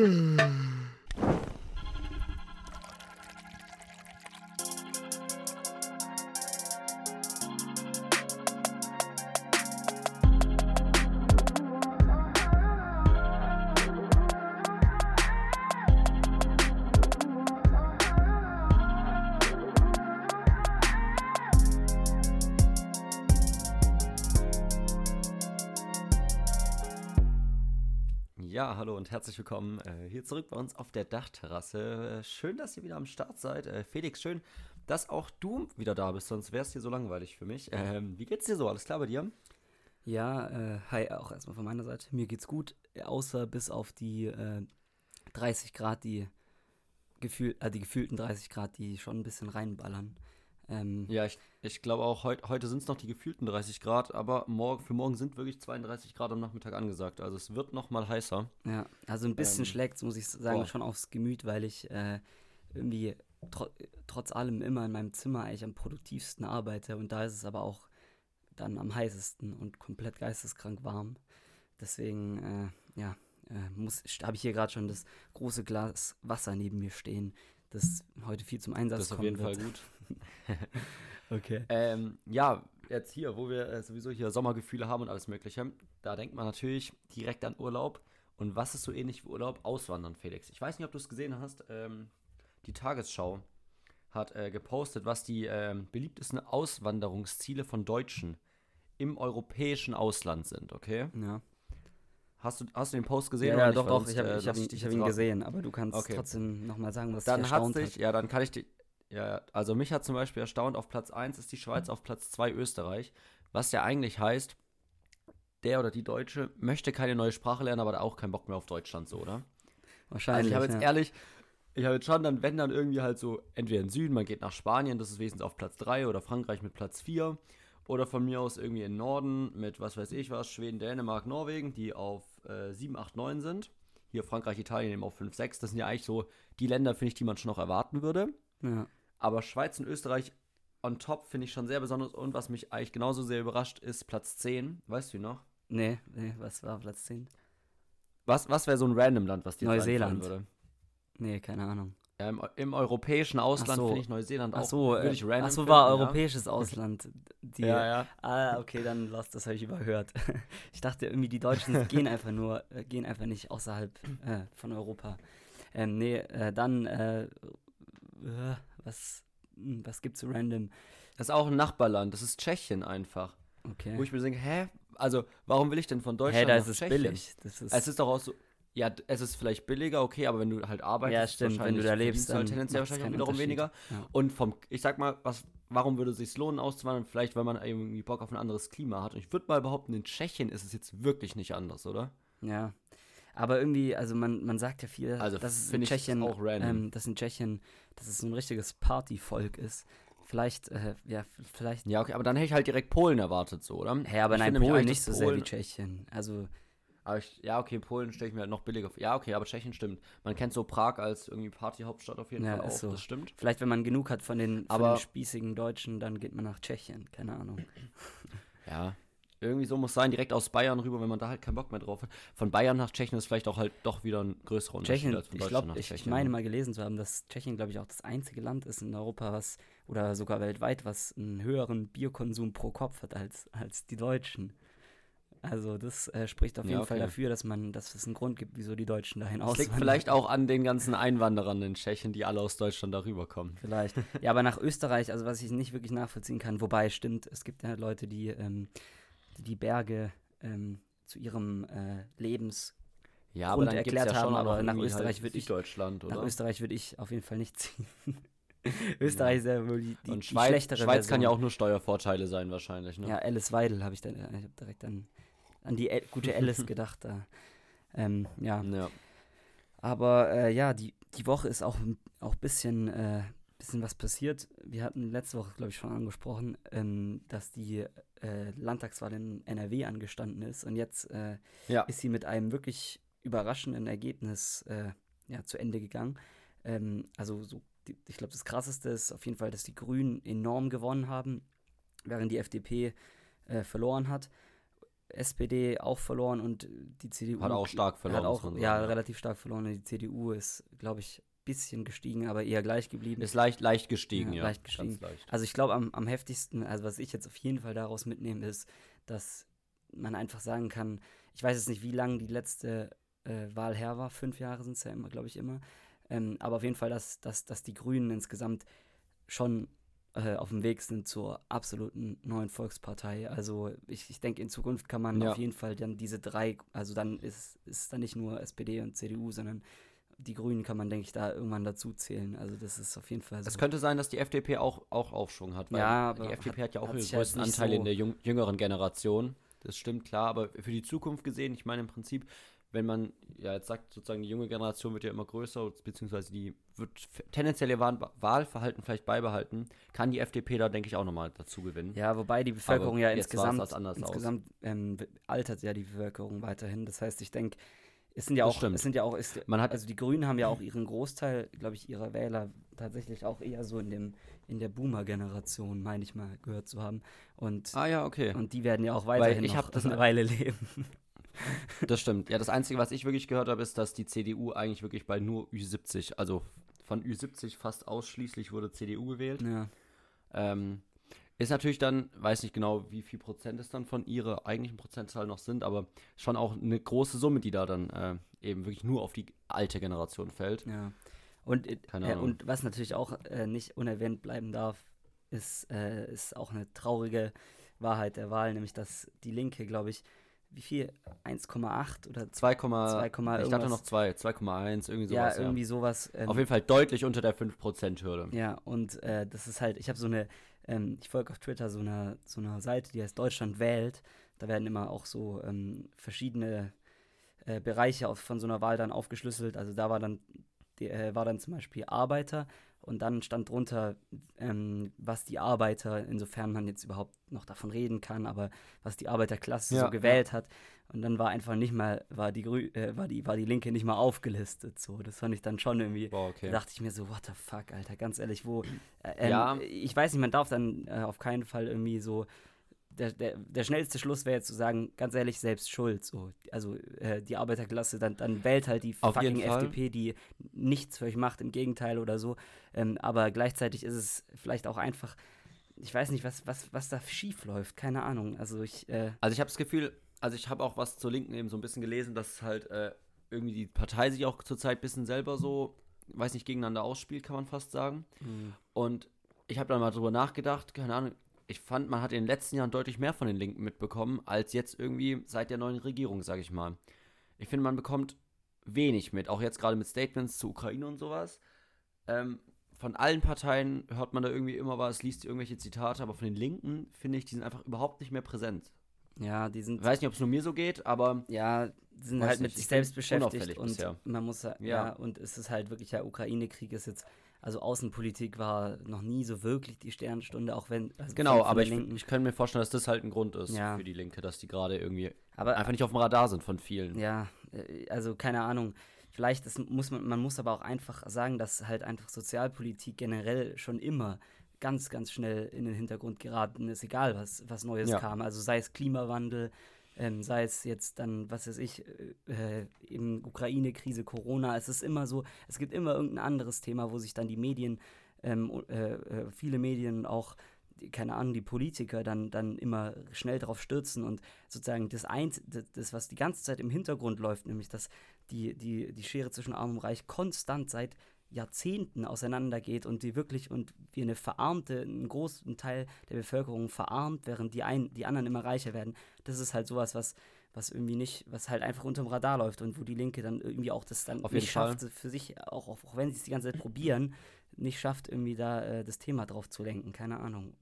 Ja, und herzlich willkommen äh, hier zurück bei uns auf der Dachterrasse. Äh, schön, dass ihr wieder am Start seid. Äh, Felix, schön, dass auch du wieder da bist, sonst wäre es hier so langweilig für mich. Ähm, wie geht's dir so? Alles klar bei dir? Ja, äh, hi, auch erstmal von meiner Seite. Mir geht's gut, außer bis auf die äh, 30 Grad, die, gefühl, äh, die gefühlten 30 Grad, die schon ein bisschen reinballern. Ähm, ja, ich, ich glaube auch, heut, heute sind es noch die gefühlten 30 Grad, aber morgen, für morgen sind wirklich 32 Grad am Nachmittag angesagt. Also es wird noch mal heißer. Ja, also ein bisschen ähm, schlägt muss ich sagen, boah. schon aufs Gemüt, weil ich äh, irgendwie tro trotz allem immer in meinem Zimmer eigentlich am produktivsten arbeite und da ist es aber auch dann am heißesten und komplett geisteskrank warm. Deswegen, äh, ja, äh, habe ich hier gerade schon das große Glas Wasser neben mir stehen, das heute viel zum Einsatz kommt. Das ist auf jeden wird. Fall gut. okay. Ähm, ja, jetzt hier, wo wir äh, sowieso hier Sommergefühle haben und alles Mögliche, da denkt man natürlich direkt an Urlaub. Und was ist so ähnlich wie Urlaub? Auswandern, Felix. Ich weiß nicht, ob du es gesehen hast. Ähm, die Tagesschau hat äh, gepostet, was die äh, beliebtesten Auswanderungsziele von Deutschen im europäischen Ausland sind, okay? Ja. Hast du, hast du den Post gesehen? Ja, ja doch, doch, ich habe äh, hab, hab ihn gesehen, aber du kannst okay. trotzdem nochmal sagen, was dann dich erstaunt dich, hat. Ja, dann kann ich die, ja, also mich hat zum Beispiel erstaunt, auf Platz 1 ist die Schweiz, auf Platz 2 Österreich, was ja eigentlich heißt, der oder die Deutsche möchte keine neue Sprache lernen, aber auch keinen Bock mehr auf Deutschland, so, oder? Wahrscheinlich. Also ich habe jetzt ja. ehrlich, ich habe jetzt schon dann, wenn dann irgendwie halt so, entweder in Süden, man geht nach Spanien, das ist wesentlich auf Platz 3 oder Frankreich mit Platz 4 oder von mir aus irgendwie in Norden mit, was weiß ich was, Schweden, Dänemark, Norwegen, die auf äh, 7, 8, 9 sind. Hier Frankreich, Italien eben auf 5, 6. Das sind ja eigentlich so die Länder, finde ich, die man schon noch erwarten würde. Ja. Aber Schweiz und Österreich on top finde ich schon sehr besonders. Und was mich eigentlich genauso sehr überrascht, ist Platz 10. Weißt du noch? Nee, nee, was war Platz 10? Was, was wäre so ein random Land, was dir Neuseeland würde? Nee, keine Ahnung. Ja, im, im, europäischen Ausland so. finde ich Neuseeland ach so, auch würde ich random Ach so, war finden, europäisches ja. Ausland. Die, ja, ja. Ah, okay, dann lost, das habe ich überhört. Ich dachte irgendwie, die Deutschen gehen einfach nur, äh, gehen einfach nicht außerhalb äh, von Europa. Ähm, nee, äh, dann, äh, was, hm, was gibt's so random? Das ist auch ein Nachbarland, das ist Tschechien einfach. Okay. Wo ich mir denke, hä, also warum will ich denn von Deutschland hä, da ist es Tschechien? billig. Das ist es ist doch auch so, ja, es ist vielleicht billiger, okay, aber wenn du halt arbeitest, ja, stimmt, wenn du da lebst, halt dann halt tendenziell wahrscheinlich auch wiederum weniger. Ja. Und vom, ich sag mal, was, warum würde es sich lohnen auszuwandern? Vielleicht, weil man irgendwie Bock auf ein anderes Klima hat. Und ich würde mal behaupten, in Tschechien ist es jetzt wirklich nicht anders, oder? Ja. Aber irgendwie, also man, man sagt ja viel, also dass es in Tschechien, ähm, dass in Tschechien, dass es so ein richtiges Partyvolk ist. Vielleicht, äh, ja, vielleicht. Ja, okay, aber dann hätte ich halt direkt Polen erwartet, so, oder? Hä, aber ich nein, Polen nicht so Polen sehr wie Tschechien. Also aber ich, ja, okay, Polen stelle ich mir halt noch billiger vor. Ja, okay, aber Tschechien stimmt. Man kennt so Prag als irgendwie Partyhauptstadt auf jeden ja, Fall auch. So. Das stimmt. Vielleicht, wenn man genug hat von den, von aber, den spießigen Deutschen, dann geht man nach Tschechien. Keine Ahnung. Ja, irgendwie so muss sein, direkt aus Bayern rüber, wenn man da halt keinen Bock mehr drauf hat. Von Bayern nach Tschechien ist vielleicht auch halt doch wieder ein größerer Unterschied Tschechien, als von Deutschland ich glaub, nach Tschechien. Ich meine mal gelesen zu haben, dass Tschechien, glaube ich, auch das einzige Land ist in Europa, was, oder sogar weltweit, was einen höheren Bierkonsum pro Kopf hat als, als die Deutschen. Also das äh, spricht auf jeden ja, okay. Fall dafür, dass man, dass es einen Grund gibt, wieso die Deutschen dahin auswandern. Das liegt vielleicht auch an den ganzen Einwanderern in Tschechien, die alle aus Deutschland darüber kommen. Vielleicht. Ja, aber nach Österreich, also was ich nicht wirklich nachvollziehen kann, wobei stimmt, es gibt ja Leute, die ähm, die Berge ähm, zu ihrem äh, Lebens ja, aber dann erklärt ja haben, aber nach Österreich halt würde ich Deutschland, oder? Nach Österreich würde ich auf jeden Fall nicht ziehen. Österreich ist ja wohl die, die, Und Schweiz, die schlechtere Schweiz Version. kann ja auch nur Steuervorteile sein wahrscheinlich, ne? Ja, Alice Weidel habe ich dann, ich habe direkt an an die El gute Alice gedacht. Da. Ähm, ja. ja. Aber äh, ja, die, die Woche ist auch ein auch bisschen, äh, bisschen was passiert. Wir hatten letzte Woche, glaube ich, schon angesprochen, ähm, dass die äh, Landtagswahl in NRW angestanden ist. Und jetzt äh, ja. ist sie mit einem wirklich überraschenden Ergebnis äh, ja, zu Ende gegangen. Ähm, also so, die, ich glaube, das Krasseste ist auf jeden Fall, dass die Grünen enorm gewonnen haben, während die FDP äh, verloren hat. SPD auch verloren und die CDU. Hat auch stark verloren. Hat auch, ja, relativ stark verloren. Die CDU ist, glaube ich, bisschen gestiegen, aber eher gleich geblieben. Ist leicht, leicht gestiegen, ja. ja leicht gestiegen. Leicht. Also ich glaube, am, am heftigsten, also was ich jetzt auf jeden Fall daraus mitnehme, ist, dass man einfach sagen kann, ich weiß jetzt nicht, wie lange die letzte äh, Wahl her war, fünf Jahre sind es ja immer, glaube ich, immer. Ähm, aber auf jeden Fall, dass, dass, dass die Grünen insgesamt schon äh, auf dem Weg sind zur absoluten neuen Volkspartei. Also ich, ich denke, in Zukunft kann man ja. auf jeden Fall dann diese drei, also dann ist es dann nicht nur SPD und CDU, sondern die Grünen kann man, denke ich, da irgendwann dazu zählen. Also das ist auf jeden Fall so. Es könnte sein, dass die FDP auch, auch Aufschwung hat, weil ja, die FDP hat, hat ja auch den größten Anteil so in der jüngeren Generation. Das stimmt, klar, aber für die Zukunft gesehen, ich meine im Prinzip, wenn man ja jetzt sagt, sozusagen die junge Generation wird ja immer größer, beziehungsweise die wird tendenziell ihr Wahlverhalten vielleicht beibehalten, kann die FDP da, denke ich, auch nochmal dazu gewinnen. Ja, wobei die Bevölkerung Aber ja insgesamt, insgesamt ähm, altert ja die Bevölkerung weiterhin. Das heißt, ich denke, es sind ja auch, es sind ja auch, ist, man hat, also die Grünen haben ja auch ihren Großteil, glaube ich, ihrer Wähler tatsächlich auch eher so in dem, in der Boomer-Generation, meine ich mal, gehört zu haben. Und, ah ja, okay. Und die werden ja auch weiterhin ich noch eine Weile leben. Das stimmt. Ja, das Einzige, was ich wirklich gehört habe, ist, dass die CDU eigentlich wirklich bei nur Ü70, also von Ü70 fast ausschließlich wurde CDU gewählt. Ja. Ähm, ist natürlich dann, weiß nicht genau, wie viel Prozent es dann von ihrer eigentlichen Prozentzahl noch sind, aber schon auch eine große Summe, die da dann äh, eben wirklich nur auf die alte Generation fällt. Ja. Und, äh, äh und was natürlich auch äh, nicht unerwähnt bleiben darf, ist, äh, ist auch eine traurige Wahrheit der Wahl, nämlich dass die Linke, glaube ich, wie viel? 1,8 oder 2, 2, ich dachte noch 2, 2,1, irgendwie sowas. Ja, irgendwie ja. sowas. Ähm, Auf jeden Fall deutlich unter der 5%-Hürde. Ja, und äh, das ist halt, ich habe so eine, ähm, ich folge auf Twitter so einer so eine Seite, die heißt Deutschland wählt. Da werden immer auch so ähm, verschiedene äh, Bereiche auf, von so einer Wahl dann aufgeschlüsselt. Also da war dann, die, äh, war dann zum Beispiel Arbeiter und dann stand drunter, ähm, was die Arbeiter, insofern man jetzt überhaupt noch davon reden kann, aber was die Arbeiterklasse ja, so gewählt ja. hat. Und dann war einfach nicht mal, war die, Grü äh, war, die, war die Linke nicht mal aufgelistet. So, das fand ich dann schon irgendwie. Boah, okay. Da dachte ich mir so, what the fuck, Alter, ganz ehrlich, wo. Äh, ähm, ja. Ich weiß nicht, man darf dann äh, auf keinen Fall irgendwie so der, der, der schnellste Schluss wäre jetzt zu sagen, ganz ehrlich, selbst schuld. So. Also äh, die Arbeiterklasse, dann, dann wählt halt die Auf fucking FDP, die nichts für euch macht, im Gegenteil oder so. Ähm, aber gleichzeitig ist es vielleicht auch einfach, ich weiß nicht, was, was, was da schief läuft, keine Ahnung. Also ich. Äh also ich habe das Gefühl, also ich habe auch was zur Linken eben so ein bisschen gelesen, dass halt äh, irgendwie die Partei sich auch zurzeit ein bisschen selber so, weiß nicht, gegeneinander ausspielt, kann man fast sagen. Mhm. Und ich habe dann mal drüber nachgedacht, keine Ahnung, ich fand, man hat in den letzten Jahren deutlich mehr von den Linken mitbekommen, als jetzt irgendwie seit der neuen Regierung, sage ich mal. Ich finde, man bekommt wenig mit, auch jetzt gerade mit Statements zu Ukraine und sowas. Ähm, von allen Parteien hört man da irgendwie immer was, liest irgendwelche Zitate, aber von den Linken finde ich, die sind einfach überhaupt nicht mehr präsent. Ja, die sind. Ich weiß nicht, ob es nur mir so geht, aber. Ja, die sind halt mit sich selbst beschäftigt und bisher. man muss ja, ja, und es ist halt wirklich, der Ukraine-Krieg ist jetzt also Außenpolitik war noch nie so wirklich die Sternstunde, auch wenn. Also genau, aber ich, ich könnte mir vorstellen, dass das halt ein Grund ist ja. für die Linke, dass die gerade irgendwie aber, einfach nicht auf dem Radar sind von vielen. Ja, äh, also keine Ahnung. Vielleicht ist, muss man, man muss aber auch einfach sagen, dass halt einfach Sozialpolitik generell schon immer ganz, ganz schnell in den Hintergrund geraten ist, egal was, was Neues ja. kam. Also sei es Klimawandel, ähm, sei es jetzt dann, was weiß ich, äh, eben Ukraine-Krise, Corona, es ist immer so, es gibt immer irgendein anderes Thema, wo sich dann die Medien, ähm, äh, äh, viele Medien auch keine Ahnung, die Politiker dann, dann immer schnell darauf stürzen und sozusagen das, das, das, was die ganze Zeit im Hintergrund läuft, nämlich dass die, die, die Schere zwischen Arm und Reich konstant seit Jahrzehnten auseinandergeht und die wirklich und wir eine verarmte, einen großen Teil der Bevölkerung verarmt, während die, ein, die anderen immer reicher werden. Das ist halt sowas, was, was irgendwie nicht, was halt einfach unterm Radar läuft und wo die Linke dann irgendwie auch das dann Auf nicht schafft, Fall. für sich, auch, auch, auch wenn sie es die ganze Zeit probieren, nicht schafft, irgendwie da äh, das Thema drauf zu lenken. Keine Ahnung.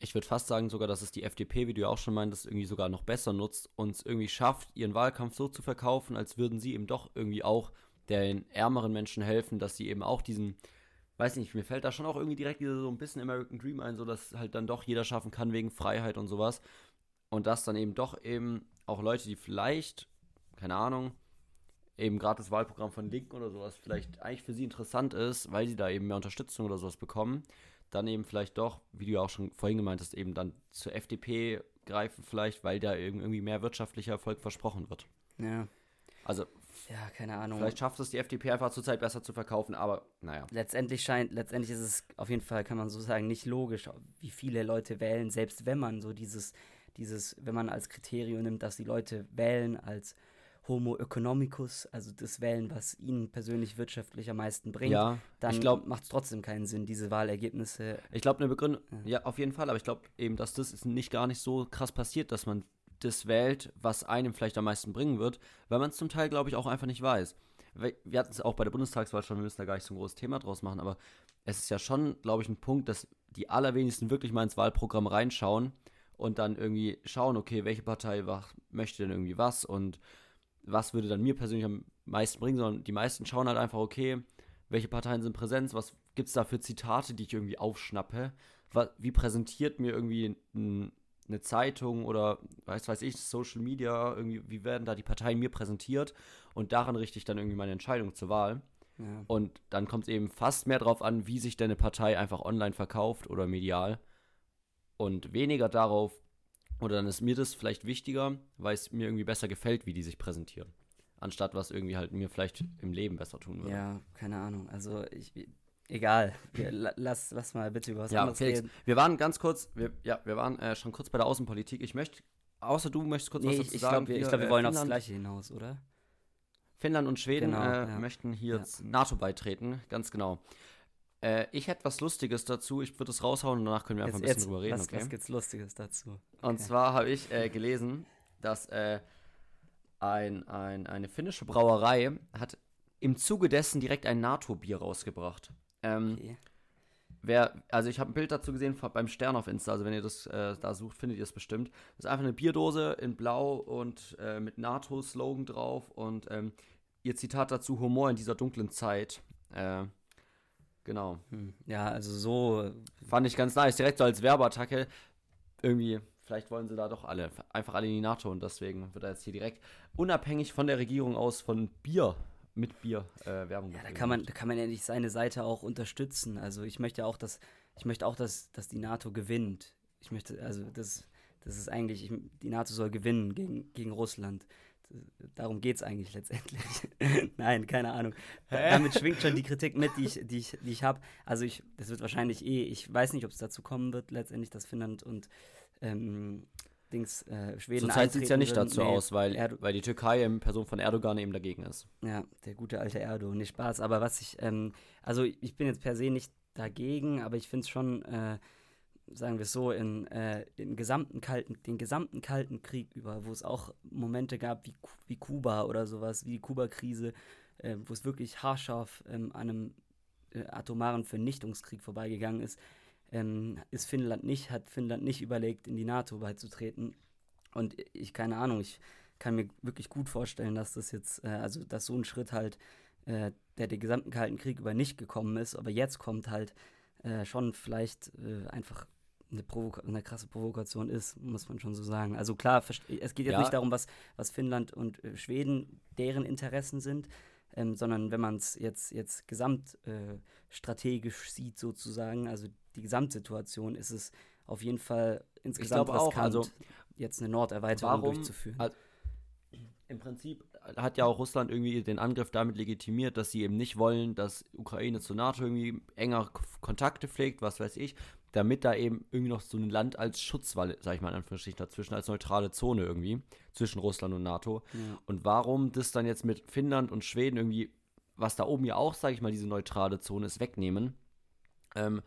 Ich würde fast sagen sogar, dass es die FDP, wie du ja auch schon meintest, irgendwie sogar noch besser nutzt und es irgendwie schafft, ihren Wahlkampf so zu verkaufen, als würden sie eben doch irgendwie auch den ärmeren Menschen helfen, dass sie eben auch diesen, weiß nicht, mir fällt da schon auch irgendwie direkt so ein bisschen American Dream ein, so dass halt dann doch jeder schaffen kann wegen Freiheit und sowas. Und dass dann eben doch eben auch Leute, die vielleicht, keine Ahnung, eben gerade das Wahlprogramm von Linken oder sowas vielleicht eigentlich für sie interessant ist, weil sie da eben mehr Unterstützung oder sowas bekommen, dann eben vielleicht doch, wie du ja auch schon vorhin gemeint hast, eben dann zur FDP greifen, vielleicht, weil da irgendwie mehr wirtschaftlicher Erfolg versprochen wird. Ja. Also, ja, keine Ahnung. Vielleicht schafft es die FDP einfach zurzeit besser zu verkaufen, aber naja. Letztendlich scheint, letztendlich ist es auf jeden Fall, kann man so sagen, nicht logisch, wie viele Leute wählen, selbst wenn man so dieses, dieses, wenn man als Kriterium nimmt, dass die Leute wählen als Homo economicus, also das wählen, was ihnen persönlich wirtschaftlich am meisten bringt, ja, dann macht es trotzdem keinen Sinn, diese Wahlergebnisse. Ich glaube, eine Begründung, ja. ja. auf jeden Fall, aber ich glaube eben, dass das ist nicht gar nicht so krass passiert, dass man das wählt, was einem vielleicht am meisten bringen wird, weil man es zum Teil, glaube ich, auch einfach nicht weiß. Wir hatten es auch bei der Bundestagswahl schon, wir müssen da gar nicht so ein großes Thema draus machen, aber es ist ja schon, glaube ich, ein Punkt, dass die allerwenigsten wirklich mal ins Wahlprogramm reinschauen und dann irgendwie schauen, okay, welche Partei was, möchte denn irgendwie was und was würde dann mir persönlich am meisten bringen, sondern die meisten schauen halt einfach, okay, welche Parteien sind präsent, was gibt es da für Zitate, die ich irgendwie aufschnappe, wie präsentiert mir irgendwie ein, eine Zeitung oder weiß weiß ich, Social Media, irgendwie, wie werden da die Parteien mir präsentiert und daran richte ich dann irgendwie meine Entscheidung zur Wahl. Ja. Und dann kommt es eben fast mehr darauf an, wie sich deine Partei einfach online verkauft oder medial. Und weniger darauf, oder dann ist mir das vielleicht wichtiger, weil es mir irgendwie besser gefällt, wie die sich präsentieren. Anstatt was irgendwie halt mir vielleicht im Leben besser tun würde. Ja, keine Ahnung. Also ich, Egal, wir, lass, lass mal bitte über was ja, anderes Felix, reden. Wir waren ganz kurz, wir, ja, wir waren äh, schon kurz bei der Außenpolitik. Ich möchte, außer du möchtest kurz nee, was dazu ich, sagen. Glaub, wir, ich glaube, wir äh, wollen Finnland, aufs Gleiche hinaus, oder? Finnland und Schweden genau, äh, ja. möchten hier ja. NATO beitreten, ganz genau. Äh, ich hätte was Lustiges dazu. Ich würde es raushauen und danach können wir einfach jetzt, ein bisschen drüber reden. Was, okay? was gibt's Lustiges dazu? Okay. Und zwar habe ich äh, gelesen, dass äh, ein, ein, eine finnische Brauerei hat im Zuge dessen direkt ein NATO-Bier rausgebracht. Ähm, okay. Wer, also ich habe ein Bild dazu gesehen beim Stern auf Insta, also wenn ihr das äh, da sucht, findet ihr es bestimmt. Das ist einfach eine Bierdose in Blau und äh, mit NATO-Slogan drauf und ähm, ihr Zitat dazu, Humor in dieser dunklen Zeit. Äh, genau. Hm. Ja, also so. Fand ich ganz nice, direkt so als Werbeattacke. Irgendwie, vielleicht wollen sie da doch alle, einfach alle in die NATO und deswegen wird er jetzt hier direkt unabhängig von der Regierung aus von Bier mit Bier äh, Werbung Ja, da kann man, da kann man endlich seine Seite auch unterstützen. Also ich möchte auch, dass, ich möchte auch, dass, dass die NATO gewinnt. Ich möchte, also das, das ist eigentlich, ich, die NATO soll gewinnen gegen, gegen Russland. Darum geht es eigentlich letztendlich. Nein, keine Ahnung. Hä? Damit schwingt schon die Kritik mit, die ich, die ich, die ich habe. Also ich, das wird wahrscheinlich eh, ich weiß nicht, ob es dazu kommen wird, letztendlich, dass Finnland und ähm, Dings, äh, Schweden Zurzeit sieht es ja nicht dazu nee, aus, weil, Erdo weil die Türkei in Person von Erdogan eben dagegen ist. Ja, der gute alte Erdo, nicht Spaß. Aber was ich, ähm, also ich bin jetzt per se nicht dagegen, aber ich finde es schon, äh, sagen wir es so, in, äh, in gesamten kalten, den gesamten Kalten Krieg über, wo es auch Momente gab wie, wie Kuba oder sowas, wie die Kuba-Krise, äh, wo es wirklich haarscharf ähm, an einem äh, atomaren Vernichtungskrieg vorbeigegangen ist, ähm, ist Finnland nicht, hat Finnland nicht überlegt, in die NATO beizutreten. Und ich, keine Ahnung, ich kann mir wirklich gut vorstellen, dass das jetzt, äh, also dass so ein Schritt halt, äh, der den gesamten Kalten Krieg über nicht gekommen ist, aber jetzt kommt halt äh, schon vielleicht äh, einfach eine, eine, krasse Provokation ist, muss man schon so sagen. Also klar, es geht jetzt ja. nicht darum, was, was Finnland und äh, Schweden deren Interessen sind, ähm, sondern wenn man es jetzt, jetzt gesamtstrategisch äh, sieht sozusagen, also die Gesamtsituation, ist es auf jeden Fall insgesamt riskant, auch, also, jetzt eine Norderweiterung warum, durchzuführen. Also, Im Prinzip hat ja auch Russland irgendwie den Angriff damit legitimiert, dass sie eben nicht wollen, dass Ukraine zur NATO irgendwie enger Kontakte pflegt, was weiß ich, damit da eben irgendwie noch so ein Land als Schutzwall, sag ich mal in Anführungsstrichen, dazwischen, als neutrale Zone irgendwie, zwischen Russland und NATO. Ja. Und warum das dann jetzt mit Finnland und Schweden irgendwie, was da oben ja auch, sag ich mal, diese neutrale Zone ist, wegnehmen, ähm,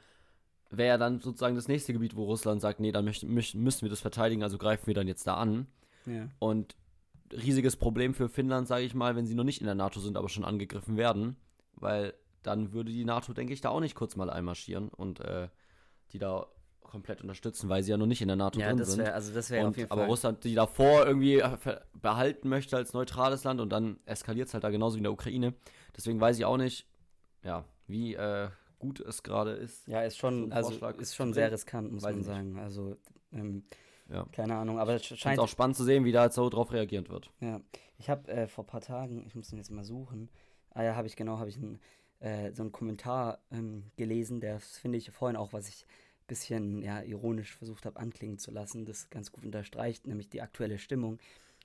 wäre ja dann sozusagen das nächste Gebiet, wo Russland sagt, nee, dann müssen wir das verteidigen, also greifen wir dann jetzt da an. Ja. Und riesiges Problem für Finnland, sage ich mal, wenn sie noch nicht in der NATO sind, aber schon angegriffen werden, weil dann würde die NATO, denke ich, da auch nicht kurz mal einmarschieren und äh, die da komplett unterstützen, weil sie ja noch nicht in der NATO ja, drin sind. Wär, also das wäre auf jeden aber Fall. Russland die davor irgendwie behalten möchte als neutrales Land und dann eskaliert es halt da genauso wie in der Ukraine. Deswegen weiß ich auch nicht, ja, wie äh, gut es gerade ist. Ja, ist schon, also ist schon sehr riskant, muss man sagen. Nicht. Also, ähm, ja. keine Ahnung, aber es scheint. auch spannend zu sehen, wie da jetzt so drauf reagiert wird. Ja, ich habe äh, vor ein paar Tagen, ich muss den jetzt mal suchen, ah ja, habe ich genau, habe ich ein, äh, so einen Kommentar ähm, gelesen, der finde ich vorhin auch, was ich bisschen ja, ironisch versucht habe anklingen zu lassen, das ganz gut unterstreicht, nämlich die aktuelle Stimmung.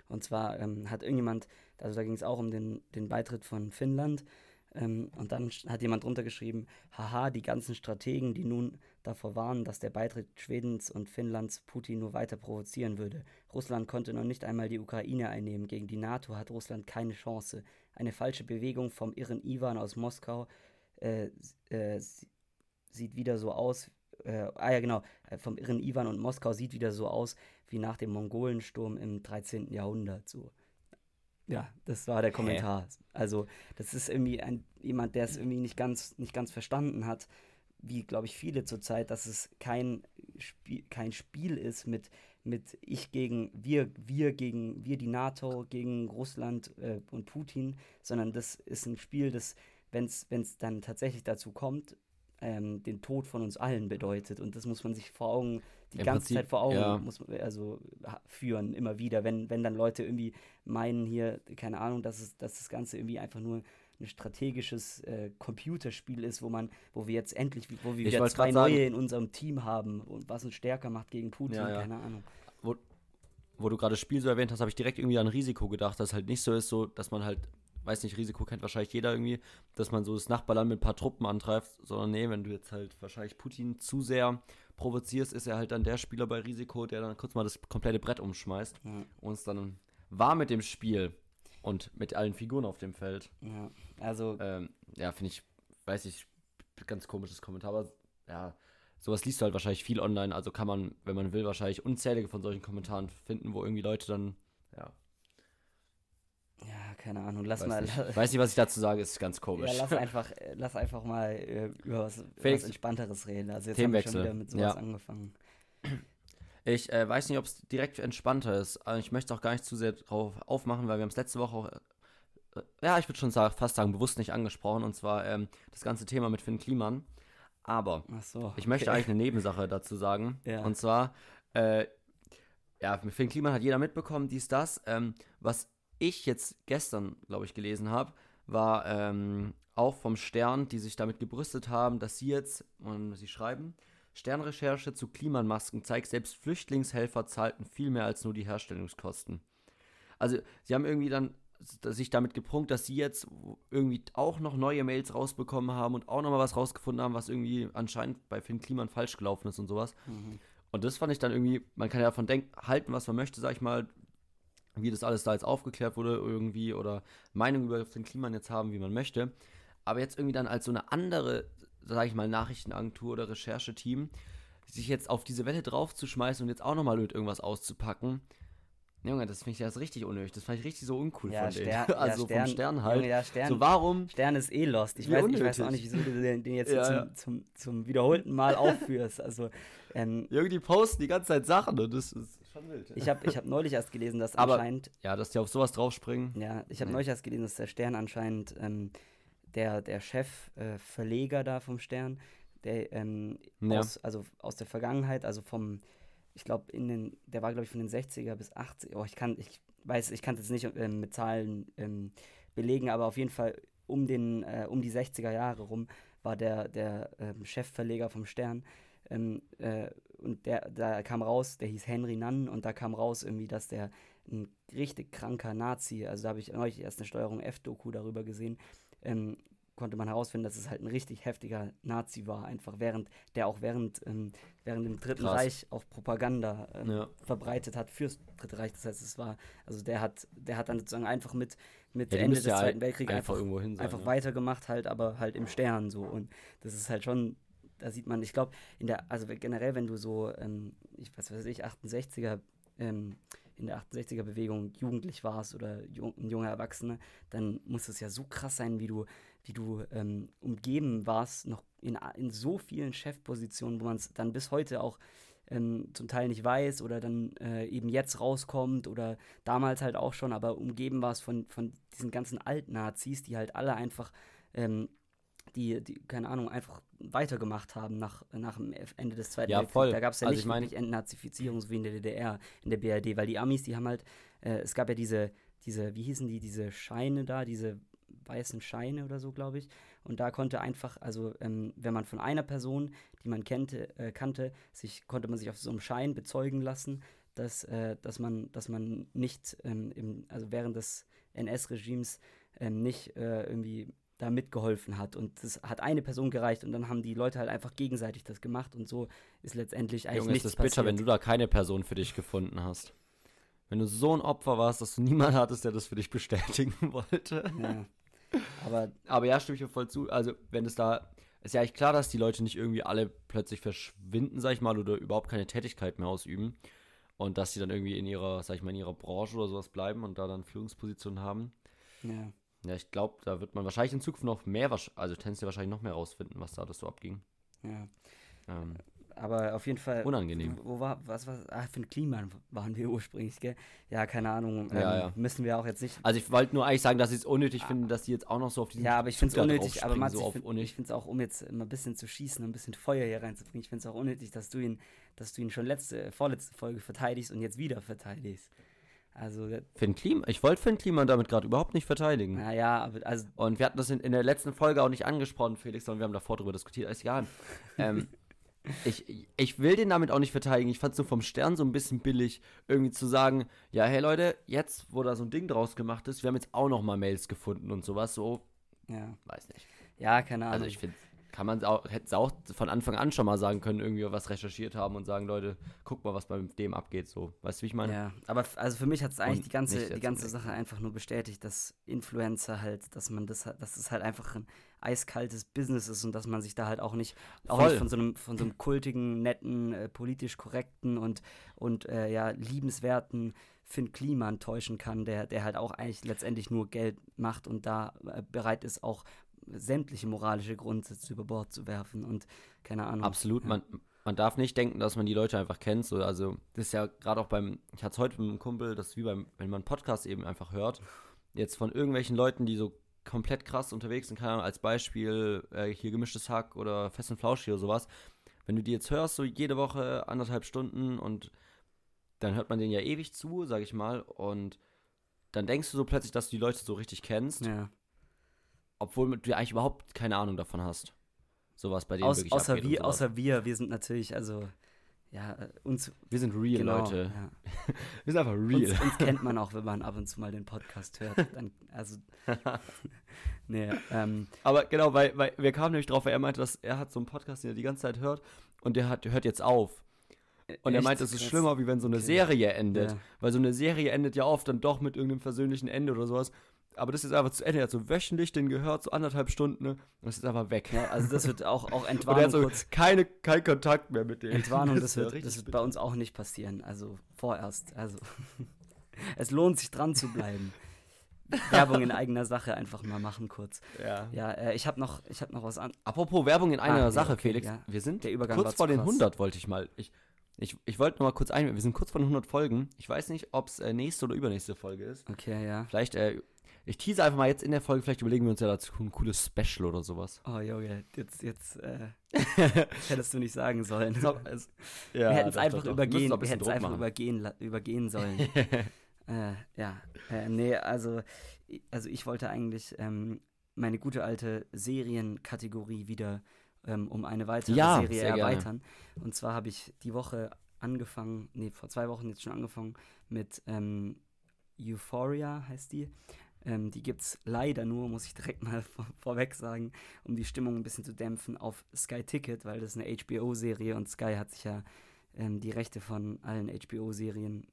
Und zwar ähm, hat irgendjemand, also da ging es auch um den, den Beitritt von Finnland, ähm, und dann hat jemand drunter geschrieben, haha, die ganzen Strategen, die nun davor warnen, dass der Beitritt Schwedens und Finnlands Putin nur weiter provozieren würde. Russland konnte noch nicht einmal die Ukraine einnehmen. Gegen die NATO hat Russland keine Chance. Eine falsche Bewegung vom irren Ivan aus Moskau äh, äh, sieht wieder so aus. Äh, ah ja, genau, äh, vom irren Ivan und Moskau sieht wieder so aus wie nach dem Mongolensturm im 13. Jahrhundert. So. Ja, das war der Kommentar. Hä? Also, das ist irgendwie ein, jemand, der es irgendwie nicht ganz, nicht ganz verstanden hat, wie, glaube ich, viele zurzeit, dass es kein Spiel, kein Spiel ist mit, mit ich gegen wir, wir gegen wir die NATO, gegen Russland äh, und Putin, sondern das ist ein Spiel, das, wenn es dann tatsächlich dazu kommt, ähm, den Tod von uns allen bedeutet. Und das muss man sich vor Augen, die Im ganze Prinzip, Zeit vor Augen ja. muss man, also führen, immer wieder. Wenn, wenn dann Leute irgendwie meinen hier, keine Ahnung, dass, es, dass das Ganze irgendwie einfach nur ein strategisches äh, Computerspiel ist, wo man, wo wir jetzt endlich, wo wir wieder zwei neue sagen, in unserem Team haben und was uns stärker macht gegen Putin, ja, ja. keine Ahnung. Wo, wo du gerade Spiel so erwähnt hast, habe ich direkt irgendwie an Risiko gedacht, dass halt nicht so ist, so, dass man halt weiß nicht, Risiko kennt wahrscheinlich jeder irgendwie, dass man so das Nachbarland mit ein paar Truppen antreibt, sondern nee, wenn du jetzt halt wahrscheinlich Putin zu sehr provozierst, ist er halt dann der Spieler bei Risiko, der dann kurz mal das komplette Brett umschmeißt mhm. und es dann war mit dem Spiel und mit allen Figuren auf dem Feld. Ja, also. Ähm, ja, finde ich, weiß ich, ganz komisches Kommentar, aber ja, sowas liest du halt wahrscheinlich viel online, also kann man, wenn man will, wahrscheinlich unzählige von solchen Kommentaren finden, wo irgendwie Leute dann, ja, ja, keine Ahnung. Lass weiß mal. Nicht. Weiß nicht, was ich dazu sage, ist ganz komisch. Ja, lass einfach, äh, lass einfach mal äh, über was, was, Entspannteres reden. Also jetzt haben wir schon wieder mit sowas ja. angefangen. Ich äh, weiß nicht, ob es direkt entspannter ist. Ich möchte auch gar nicht zu sehr drauf aufmachen, weil wir haben es letzte Woche auch, äh, ja, ich würde schon sagen, fast sagen, bewusst nicht angesprochen. Und zwar ähm, das ganze Thema mit Finn Kliman. Aber so, okay. ich möchte eigentlich eine Nebensache dazu sagen. Ja. Und zwar, äh, ja, mit Finn Kliman hat jeder mitbekommen, dies, das. Ähm, was ich jetzt gestern, glaube ich, gelesen habe, war ähm, auch vom Stern, die sich damit gebrüstet haben, dass sie jetzt, und sie schreiben, Sternrecherche zu Klimamasken zeigt, selbst Flüchtlingshelfer zahlten viel mehr als nur die Herstellungskosten. Also sie haben irgendwie dann sich damit geprunkt, dass sie jetzt irgendwie auch noch neue Mails rausbekommen haben und auch noch mal was rausgefunden haben, was irgendwie anscheinend bei Finn Kliman falsch gelaufen ist und sowas. Mhm. Und das fand ich dann irgendwie, man kann ja davon denken, halten, was man möchte, sag ich mal, wie das alles da jetzt aufgeklärt wurde irgendwie oder Meinung über den Klima jetzt haben, wie man möchte. Aber jetzt irgendwie dann als so eine andere, sage ich mal, Nachrichtenagentur oder Rechercheteam, sich jetzt auf diese Welle draufzuschmeißen und jetzt auch nochmal mit irgendwas auszupacken. Junge, das finde ich jetzt richtig unnötig. Das fand ich richtig so uncool ja, von Stern, denen. also ja, Stern, vom Stern halt. Junge, ja, Stern, so, warum? Stern ist eh lost. Ich, weiß, ich weiß auch nicht, wieso du den, den jetzt zum, zum, zum, wiederholten Mal aufführst. Also, ähm, die posten die ganze Zeit Sachen und das ist schon wild. Ich habe ich hab neulich erst gelesen, dass Aber, anscheinend. Ja, dass die auf sowas draufspringen. Ja, ich habe nee. neulich erst gelesen, dass der Stern anscheinend ähm, der, der Chefverleger äh, da vom Stern, der ähm, ja. aus, also aus der Vergangenheit, also vom, ich glaube, in den, der war, glaube ich, von den 60er bis 80 oh, ich kann, ich weiß, ich kann es jetzt nicht ähm, mit Zahlen ähm, belegen, aber auf jeden Fall um den, äh, um die 60er Jahre rum war der, der ähm, Chefverleger vom Stern. Ähm, äh, und der, da kam raus, der hieß Henry Nunn und da kam raus irgendwie, dass der ein richtig kranker Nazi, also da habe ich neulich erst eine Steuerung F-Doku darüber gesehen, ähm, konnte man herausfinden, dass es halt ein richtig heftiger Nazi war, einfach während der auch während, ähm, während dem Dritten Krass. Reich auch Propaganda ähm, ja. verbreitet hat fürs Dritte Reich. Das heißt, es war, also der hat, der hat dann sozusagen einfach mit, mit ja, Ende des Zweiten Weltkriegs einfach, einfach, sein, einfach ne? weitergemacht, halt, aber halt im Stern so. Und das ist halt schon da sieht man, ich glaube, in der, also generell, wenn du so, ähm, ich was weiß ich, 68er, ähm, in der 68er Bewegung jugendlich warst oder jung, ein junger Erwachsener, dann muss es ja so krass sein, wie du, wie du ähm, umgeben warst, noch in, in so vielen Chefpositionen, wo man es dann bis heute auch ähm, zum Teil nicht weiß oder dann äh, eben jetzt rauskommt oder damals halt auch schon, aber umgeben warst von, von diesen ganzen Altnazis, die halt alle einfach ähm, die, die, keine Ahnung, einfach weitergemacht haben nach, nach dem Ende des Zweiten ja, Weltkriegs. Voll. Da gab es ja also nicht ich mein, wirklich Entnazifizierung, so wie in der DDR, in der BRD, weil die Amis, die haben halt, äh, es gab ja diese, diese, wie hießen die, diese Scheine da, diese weißen Scheine oder so, glaube ich. Und da konnte einfach, also ähm, wenn man von einer Person, die man kannte, äh, kannte, sich, konnte man sich auf so einem Schein bezeugen lassen, dass, äh, dass, man, dass man nicht, ähm, im, also während des NS-Regimes ähm, nicht äh, irgendwie da mitgeholfen hat. Und das hat eine Person gereicht und dann haben die Leute halt einfach gegenseitig das gemacht und so ist letztendlich eigentlich Junge, nichts ist es bitter, wenn du da keine Person für dich gefunden hast. Wenn du so ein Opfer warst, dass du niemanden hattest, der das für dich bestätigen wollte. Ja. Aber, aber ja, stimme ich voll zu. Also, wenn es da ist ja eigentlich klar, dass die Leute nicht irgendwie alle plötzlich verschwinden, sag ich mal, oder überhaupt keine Tätigkeit mehr ausüben. Und dass sie dann irgendwie in ihrer, sag ich mal, in ihrer Branche oder sowas bleiben und da dann Führungspositionen haben. Ja. Ja, ich glaube, da wird man wahrscheinlich in Zukunft noch mehr, also tendenziell wahrscheinlich noch mehr rausfinden, was da das so abging. Ja. Ähm, aber auf jeden Fall. Unangenehm. Wo war, was war, ach, für ein Klima waren wir ursprünglich, gell? Ja, keine Ahnung. Ähm, ja, ja. Müssen wir auch jetzt nicht. Also ich wollte nur eigentlich sagen, dass ich es unnötig ah, finde, dass die jetzt auch noch so auf diesen Ja, aber ich finde es unnötig, aber Mats, so ich finde es auch, um jetzt immer ein bisschen zu schießen, ein bisschen Feuer hier reinzubringen, ich finde es auch unnötig, dass du ihn, dass du ihn schon letzte, vorletzte Folge verteidigst und jetzt wieder verteidigst. Also, Finn Klima, ich wollte Finn Klima damit gerade überhaupt nicht verteidigen. Naja, aber also. Und wir hatten das in, in, der letzten Folge auch nicht angesprochen, Felix, sondern wir haben davor darüber diskutiert. Ist egal. ähm, ich, ich will den damit auch nicht verteidigen. Ich fand es so vom Stern so ein bisschen billig, irgendwie zu sagen, ja, hey Leute, jetzt, wo da so ein Ding draus gemacht ist, wir haben jetzt auch noch mal Mails gefunden und sowas, so. Ja. Weiß nicht. Ja, keine Ahnung. Also ich finde kann man auch, hätte es auch von Anfang an schon mal sagen können, irgendwie was recherchiert haben und sagen, Leute, guck mal, was bei dem abgeht, so. Weißt du, wie ich meine? Ja, aber also für mich hat es eigentlich und die ganze, die ganze Sache einfach nur bestätigt, dass Influencer halt, dass man das, dass es halt einfach ein eiskaltes Business ist und dass man sich da halt auch nicht, auch nicht von so einem, von so einem kultigen, netten, äh, politisch korrekten und, und äh, ja, liebenswerten Finn Kliman täuschen kann, der, der halt auch eigentlich letztendlich nur Geld macht und da äh, bereit ist, auch sämtliche moralische Grundsätze über Bord zu werfen und keine Ahnung. Absolut, ja. man, man darf nicht denken, dass man die Leute einfach kennt. So, also, das ist ja gerade auch beim, ich hatte es heute mit einem Kumpel, das ist wie beim, wenn man einen Podcast eben einfach hört, jetzt von irgendwelchen Leuten, die so komplett krass unterwegs sind, keine Ahnung, als Beispiel äh, hier gemischtes Hack oder Fest und Flausch oder sowas. Wenn du die jetzt hörst, so jede Woche anderthalb Stunden und dann hört man denen ja ewig zu, sag ich mal, und dann denkst du so plötzlich, dass du die Leute so richtig kennst. Ja obwohl du eigentlich überhaupt keine Ahnung davon hast. Sowas bei denen Aus, wirklich außer wir, außer wir, wir sind natürlich, also ja, uns. Wir sind real, genau, Leute. Ja. wir sind einfach real. Uns, uns, kennt man auch, wenn man ab und zu mal den Podcast hört. Dann, also, nee, ähm, Aber genau, weil, weil wir kamen nämlich drauf, weil er meinte, dass er hat so einen Podcast, den er die ganze Zeit hört und der hat, der hört jetzt auf. Und Echt? er meinte, es ist schlimmer, wie wenn so eine okay. Serie endet. Ja. Weil so eine Serie endet ja oft dann doch mit irgendeinem versöhnlichen Ende oder sowas aber das ist einfach zu Ende. Er hat so wöchentlich den gehört, so anderthalb Stunden, ne? Und das ist einfach weg. Ja, also das wird auch, auch Entwarnung. so kurz. Keine, kein Kontakt mehr mit dem. Entwarnung, das, das wird, das wird bei uns auch nicht passieren. Also vorerst. Also es lohnt sich dran zu bleiben. Werbung in eigener Sache einfach mal machen kurz. Ja. Ja, äh, ich habe noch, hab noch was an. Apropos Werbung in eigener ah, Sache, okay, Felix. Ja. Wir sind kurz vor den krass. 100, wollte ich mal. Ich, ich, ich wollte noch mal kurz ein. Wir sind kurz vor den 100 Folgen. Ich weiß nicht, ob es äh, nächste oder übernächste Folge ist. Okay, ja. Vielleicht äh, ich tease einfach mal jetzt in der Folge, vielleicht überlegen wir uns ja dazu ein cooles Special oder sowas. Oh, Junge, jetzt, jetzt äh, hättest du nicht sagen sollen. So, es, ja, wir hätten es einfach, übergehen, wir hätten einfach übergehen, übergehen sollen. äh, ja, äh, nee, also, also ich wollte eigentlich ähm, meine gute alte Serienkategorie wieder ähm, um eine weitere ja, Serie erweitern. Gerne. Und zwar habe ich die Woche angefangen, nee, vor zwei Wochen jetzt schon angefangen mit ähm, Euphoria heißt die. Ähm, die gibt es leider nur, muss ich direkt mal vor, vorweg sagen, um die Stimmung ein bisschen zu dämpfen, auf Sky Ticket, weil das ist eine HBO-Serie und Sky hat sich ja ähm, die Rechte von allen HBO-Serien,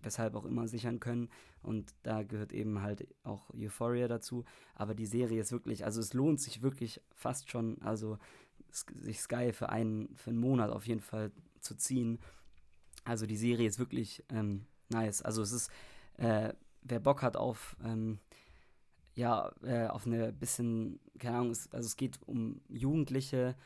weshalb auch immer, sichern können. Und da gehört eben halt auch Euphoria dazu. Aber die Serie ist wirklich, also es lohnt sich wirklich fast schon, also sich Sky für einen, für einen Monat auf jeden Fall zu ziehen. Also die Serie ist wirklich ähm, nice. Also es ist, äh, wer Bock hat auf ähm, ja, äh, auf eine bisschen, keine Ahnung, es, also es geht um Jugendliche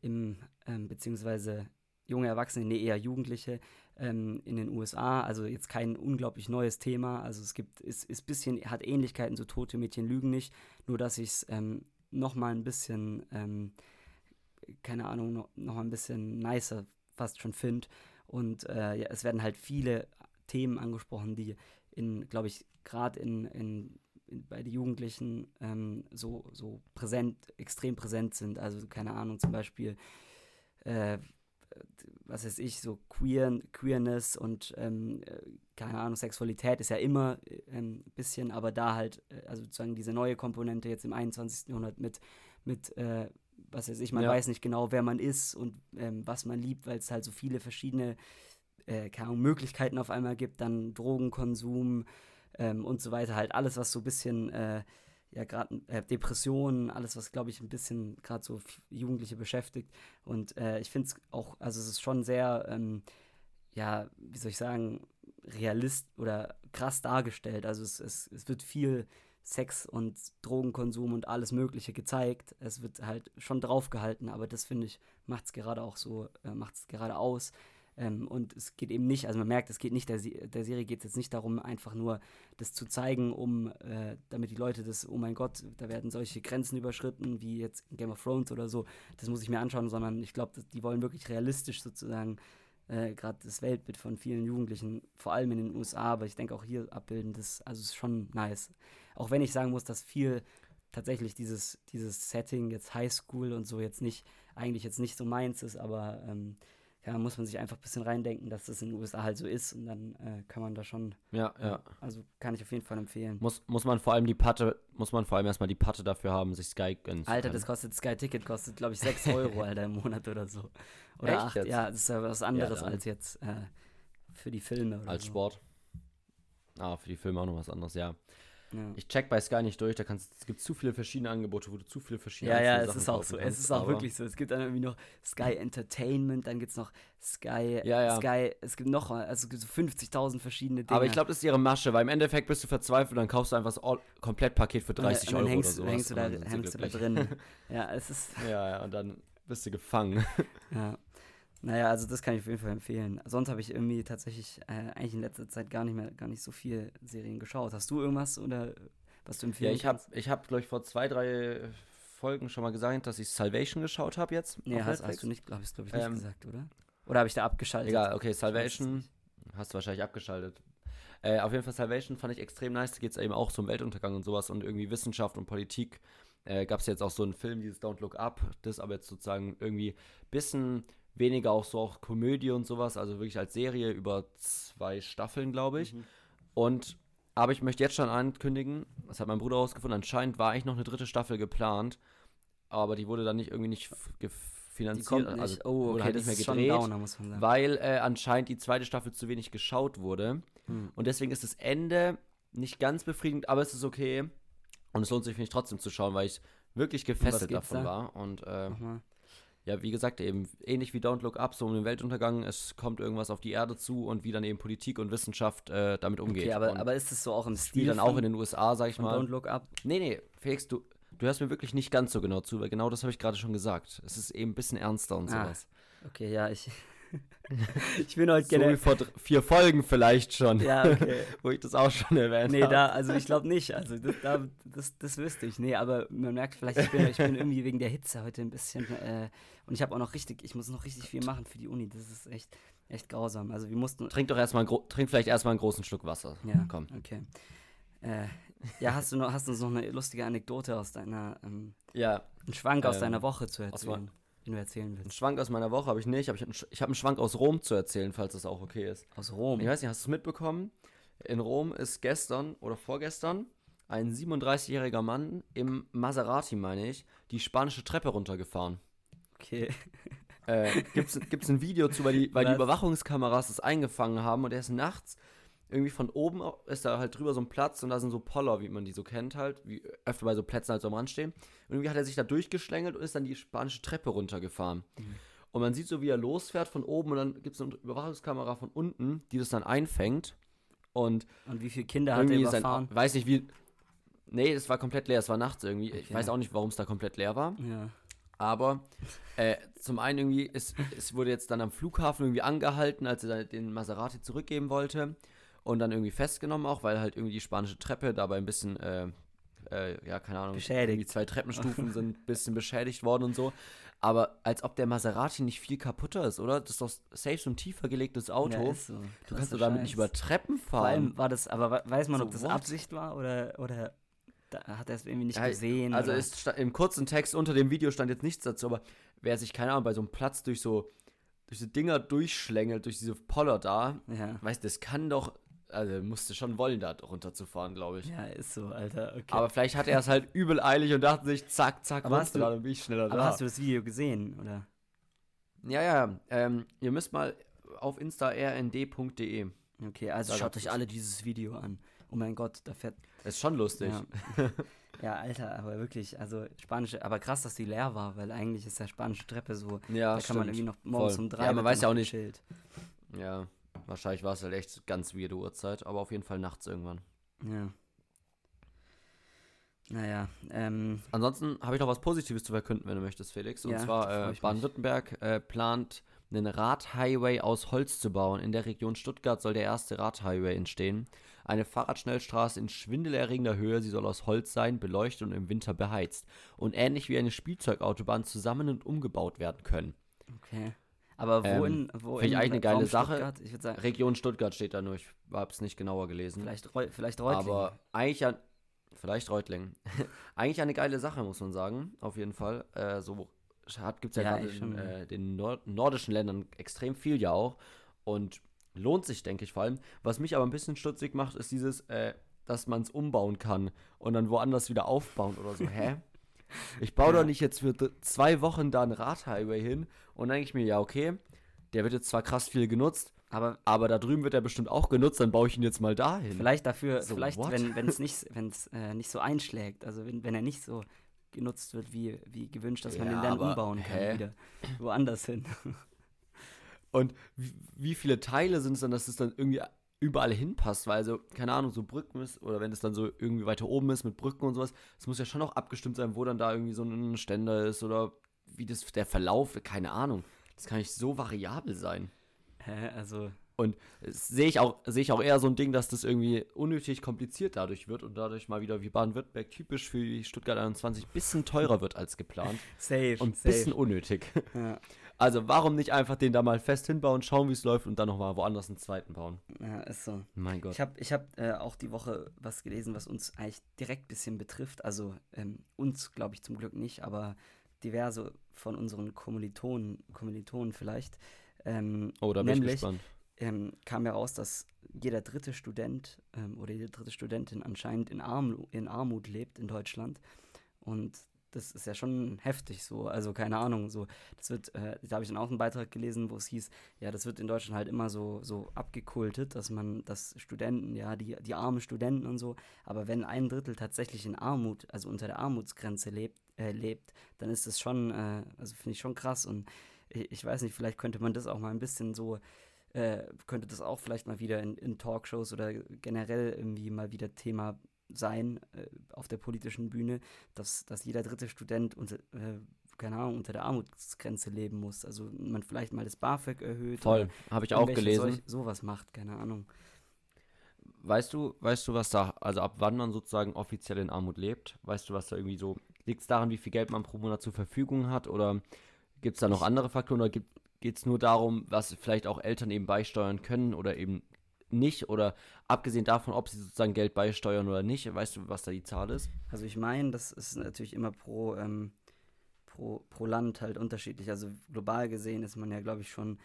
im, ähm, beziehungsweise junge Erwachsene, nee, eher Jugendliche ähm, in den USA, also jetzt kein unglaublich neues Thema, also es gibt, ist, ist bisschen, hat Ähnlichkeiten zu Tote Mädchen lügen nicht, nur dass ich es ähm, nochmal ein bisschen, ähm, keine Ahnung, noch, noch ein bisschen nicer fast schon finde und äh, ja, es werden halt viele Themen angesprochen, die in, glaube ich, gerade in, in bei den Jugendlichen ähm, so, so präsent, extrem präsent sind. Also keine Ahnung, zum Beispiel, äh, was weiß ich, so Queer, Queerness und ähm, äh, keine Ahnung, Sexualität ist ja immer ein ähm, bisschen, aber da halt, äh, also sozusagen diese neue Komponente jetzt im 21. Jahrhundert mit, mit äh, was weiß ich, man ja. weiß nicht genau, wer man ist und ähm, was man liebt, weil es halt so viele verschiedene äh, keine Ahnung, Möglichkeiten auf einmal gibt, dann Drogenkonsum ähm, und so weiter, halt alles, was so ein bisschen, äh, ja, gerade äh, Depressionen, alles, was, glaube ich, ein bisschen gerade so Jugendliche beschäftigt. Und äh, ich finde es auch, also es ist schon sehr, ähm, ja, wie soll ich sagen, realist oder krass dargestellt. Also es, es, es wird viel Sex und Drogenkonsum und alles Mögliche gezeigt. Es wird halt schon draufgehalten, aber das finde ich, macht es gerade auch so, äh, macht es gerade aus. Ähm, und es geht eben nicht, also man merkt, es geht nicht, der, der Serie geht es jetzt nicht darum, einfach nur das zu zeigen, um, äh, damit die Leute das, oh mein Gott, da werden solche Grenzen überschritten, wie jetzt Game of Thrones oder so, das muss ich mir anschauen, sondern ich glaube, die wollen wirklich realistisch sozusagen äh, gerade das Weltbild von vielen Jugendlichen, vor allem in den USA, aber ich denke auch hier abbilden, das, also ist schon nice. Auch wenn ich sagen muss, dass viel tatsächlich dieses, dieses Setting, jetzt Highschool und so jetzt nicht, eigentlich jetzt nicht so meins ist, aber ähm, ja, muss man sich einfach ein bisschen reindenken, dass das in den USA halt so ist und dann äh, kann man da schon. Ja, ja. Also kann ich auf jeden Fall empfehlen. Muss, muss man vor allem die Patte, muss man vor allem erstmal die Patte dafür haben, sich Sky gönnen Alter, das kostet Sky Ticket, kostet glaube ich 6 Euro, Alter, im Monat oder so. Oder Echt 8. Jetzt? Ja, das ist ja was anderes ja, als jetzt äh, für die Filme. als so. Sport. Ah, für die Filme auch noch was anderes, ja. Ja. Ich check bei Sky nicht durch, da kannst, es gibt zu viele verschiedene Angebote, wo du zu viele verschiedene Ja, ja, es ist auch so. Kannst, es ist auch wirklich so. Es gibt dann irgendwie noch Sky Entertainment, dann gibt es noch Sky, ja, ja. Sky, es gibt noch, also es gibt so 50.000 verschiedene Dinge. Aber ich glaube, das ist ihre Masche, weil im Endeffekt bist du verzweifelt, dann kaufst du einfach das Komplettpaket für 30 und, und Euro hängst, oder. Hängst du da, hängst du da drin. ja, es ist. Ja, ja, und dann bist du gefangen. ja. Naja, also das kann ich auf jeden Fall empfehlen. Sonst habe ich irgendwie tatsächlich äh, eigentlich in letzter Zeit gar nicht mehr, gar nicht so viel Serien geschaut. Hast du irgendwas oder was du empfehlen Ja, ich habe, ich hab, glaube ich, vor zwei, drei Folgen schon mal gesagt, dass ich Salvation geschaut habe jetzt. Nee, hast, hast, du nicht, glaube ich, glaub ich, nicht ähm, gesagt, oder? Oder habe ich da abgeschaltet? Egal, okay, Salvation hast du wahrscheinlich abgeschaltet. Äh, auf jeden Fall Salvation fand ich extrem nice. Da geht es eben auch so um Weltuntergang und sowas und irgendwie Wissenschaft und Politik. Äh, Gab es jetzt auch so einen Film, dieses Don't Look Up, das aber jetzt sozusagen irgendwie ein bisschen weniger auch so auch Komödie und sowas, also wirklich als Serie über zwei Staffeln, glaube ich. Mhm. Und aber ich möchte jetzt schon ankündigen, das hat mein Bruder herausgefunden, anscheinend war eigentlich noch eine dritte Staffel geplant, aber die wurde dann nicht irgendwie nicht finanziert, nicht. also oh, okay, wurde halt nicht mehr gedreht, Downer, weil äh, anscheinend die zweite Staffel zu wenig geschaut wurde. Hm. Und deswegen ist das Ende nicht ganz befriedigend, aber es ist okay. Und es lohnt sich, finde ich, trotzdem zu schauen, weil ich wirklich gefesselt davon da? war. Und äh, ja, wie gesagt, eben ähnlich wie Don't Look Up, so um den Weltuntergang, es kommt irgendwas auf die Erde zu und wie dann eben Politik und Wissenschaft äh, damit umgeht. Okay, aber, aber ist es so auch im Stil? Wie dann auch in den USA, sag ich mal. Don't Look Up? Nee, nee, Felix, du, du hörst mir wirklich nicht ganz so genau zu, weil genau das habe ich gerade schon gesagt. Es ist eben ein bisschen ernster und ah, sowas. Okay, ja, ich, ich bin heute gerne. So vor vier Folgen vielleicht schon. Ja, okay. Wo ich das auch schon erwähnt habe. Nee, da, also ich glaube nicht. Also das, da, das, das wüsste ich. Nee, aber man merkt vielleicht, ich bin, ich bin irgendwie wegen der Hitze heute ein bisschen. Äh, und ich habe auch noch richtig, ich muss noch richtig viel machen für die Uni. Das ist echt, echt grausam. Also wir mussten. Trink doch erstmal, trink vielleicht erstmal einen großen Schluck Wasser. Ja, komm. Okay. Äh, ja, hast du noch, hast du noch eine lustige Anekdote aus deiner, ähm, ja, einen Schwank aus ähm, deiner Woche zu erzählen? Den du erzählen willst. Einen Schwank aus meiner Woche habe ich nicht, aber ich habe einen, hab einen Schwank aus Rom zu erzählen, falls das auch okay ist. Aus Rom? Ich weiß nicht, hast du es mitbekommen? In Rom ist gestern oder vorgestern ein 37-jähriger Mann im Maserati, meine ich, die spanische Treppe runtergefahren. Okay. Äh, Gibt es ein Video zu, weil die, weil die Überwachungskameras das eingefangen haben und er ist nachts irgendwie von oben ist da halt drüber so ein Platz und da sind so Poller, wie man die so kennt halt, wie öfter bei so Plätzen halt so am Rand stehen. Und irgendwie hat er sich da durchgeschlängelt und ist dann die spanische Treppe runtergefahren. Mhm. Und man sieht so, wie er losfährt von oben und dann gibt es eine Überwachungskamera von unten, die das dann einfängt. Und, und wie viele Kinder hat er überfahren? Sein, weiß nicht, wie. Nee, das war komplett leer, es war nachts irgendwie. Okay. Ich weiß auch nicht, warum es da komplett leer war. Ja. Aber äh, zum einen irgendwie, es, es wurde jetzt dann am Flughafen irgendwie angehalten, als er den Maserati zurückgeben wollte und dann irgendwie festgenommen auch, weil halt irgendwie die spanische Treppe dabei ein bisschen, äh, äh, ja, keine Ahnung, beschädigt. Die zwei Treppenstufen sind ein bisschen beschädigt worden und so. Aber als ob der Maserati nicht viel kaputter ist, oder? Das ist doch safe so ein tiefer gelegtes Auto. Ja, so. Du kannst doch damit Scheiß. nicht über Treppen fahren. Vor allem war das, aber weiß man, so ob das what? Absicht war oder, oder da hat er es irgendwie nicht ja, gesehen. Also ist im kurzen Text unter dem Video stand jetzt nichts dazu, aber wer sich, keine Ahnung, bei so einem Platz durch so durch die Dinger durchschlängelt, durch diese Poller da, ja. weißt das kann doch, also musste schon wollen, da runterzufahren, glaube ich. Ja, ist so, Alter. Okay. Aber vielleicht hat er es halt übel eilig und dachte sich, zack, zack, aber hast du, dann bin ich schneller aber da. hast du das Video gesehen, oder? Ja, ja, ähm, ihr müsst mal auf insta rnd.de. Okay, also schaut euch alle dieses Video an. Oh mein Gott, da fährt. Ist schon lustig. Ja. ja. Alter, aber wirklich, also spanische, aber krass, dass die leer war, weil eigentlich ist ja spanische Treppe so. Ja, da stimmt. kann man irgendwie noch morgens Voll. um drei. Ja, man weiß ja auch nicht. Schild. Ja, wahrscheinlich war es halt echt ganz weirde Uhrzeit, aber auf jeden Fall nachts irgendwann. Ja. Naja, ähm. Ansonsten habe ich noch was Positives zu verkünden, wenn du möchtest, Felix. Und ja, zwar äh, Baden-Württemberg äh, plant einen Radhighway aus Holz zu bauen. In der Region Stuttgart soll der erste Radhighway entstehen. Eine Fahrradschnellstraße in schwindelerregender Höhe, sie soll aus Holz sein, beleuchtet und im Winter beheizt. Und ähnlich wie eine Spielzeugautobahn zusammen und umgebaut werden können. Okay. Aber wo ähm, in. Wo Finde ich eigentlich eine geile Sache. Ich sagen, Region Stuttgart steht da nur, ich habe es nicht genauer gelesen. Vielleicht, vielleicht Reutlingen. Aber eigentlich an. Vielleicht Reutlingen. eigentlich eine geile Sache, muss man sagen. Auf jeden Fall. Äh, so gibt es ja, ja gerade in äh, den Nord nordischen Ländern extrem viel ja auch. Und lohnt sich, denke ich vor allem. Was mich aber ein bisschen stutzig macht, ist dieses, äh, dass man es umbauen kann und dann woanders wieder aufbauen oder so. Hä? Ich baue ja. doch nicht jetzt für zwei Wochen da einen Radhighway hin und dann denke ich mir, ja, okay, der wird jetzt zwar krass viel genutzt, aber, aber da drüben wird er bestimmt auch genutzt, dann baue ich ihn jetzt mal dahin. Vielleicht dafür, so, vielleicht, what? wenn es nicht, wenn's, äh, nicht so einschlägt, also wenn, wenn er nicht so genutzt wird, wie, wie gewünscht, dass man ja, den dann umbauen kann, hä? wieder woanders hin. Und wie viele Teile sind es dann, dass es dann irgendwie überall hinpasst, weil also, keine Ahnung, so Brücken ist, oder wenn es dann so irgendwie weiter oben ist mit Brücken und sowas, es muss ja schon auch abgestimmt sein, wo dann da irgendwie so ein Ständer ist oder wie das der Verlauf, keine Ahnung. Das kann nicht so variabel sein. Hä, also. Und sehe ich auch, sehe ich auch eher so ein Ding, dass das irgendwie unnötig kompliziert dadurch wird und dadurch mal wieder wie Baden-Württemberg typisch für die Stuttgart 21 bisschen teurer wird als geplant. Safe. Und ein bisschen unnötig. Ja. Also warum nicht einfach den da mal fest hinbauen, schauen, wie es läuft und dann nochmal woanders einen zweiten bauen? Ja, ist so. Mein Gott. Ich habe ich hab, äh, auch die Woche was gelesen, was uns eigentlich direkt ein bisschen betrifft. Also ähm, uns, glaube ich, zum Glück nicht, aber diverse von unseren Kommilitonen, Kommilitonen vielleicht. Ähm, oh, da bin nämlich, ich gespannt. Ähm, kam heraus, dass jeder dritte Student ähm, oder jede dritte Studentin anscheinend in, Arm, in Armut lebt in Deutschland. Und das ist ja schon heftig so. Also keine Ahnung, so, das wird, äh, da habe ich dann auch einen Beitrag gelesen, wo es hieß, ja, das wird in Deutschland halt immer so, so abgekultet, dass man, dass Studenten, ja, die, die armen Studenten und so, aber wenn ein Drittel tatsächlich in Armut, also unter der Armutsgrenze lebt, äh, lebt, dann ist das schon, äh, also finde ich schon krass und ich, ich, weiß nicht, vielleicht könnte man das auch mal ein bisschen so, äh, könnte das auch vielleicht mal wieder in, in Talkshows oder generell irgendwie mal wieder Thema sein äh, auf der politischen Bühne, dass, dass jeder dritte Student unter, äh, keine Ahnung, unter der Armutsgrenze leben muss. Also man vielleicht mal das BAföG erhöht. Voll, habe ich auch gelesen. Solch, sowas macht, keine Ahnung. Weißt du, weißt du, was da, also ab wann man sozusagen offiziell in Armut lebt? Weißt du, was da irgendwie so, liegt es daran, wie viel Geld man pro Monat zur Verfügung hat oder gibt es da noch andere Faktoren oder geht es nur darum, was vielleicht auch Eltern eben beisteuern können oder eben nicht oder abgesehen davon, ob sie sozusagen Geld beisteuern oder nicht, weißt du, was da die Zahl ist? Also ich meine, das ist natürlich immer pro, ähm, pro, pro Land halt unterschiedlich. Also global gesehen ist man ja, glaube ich, schon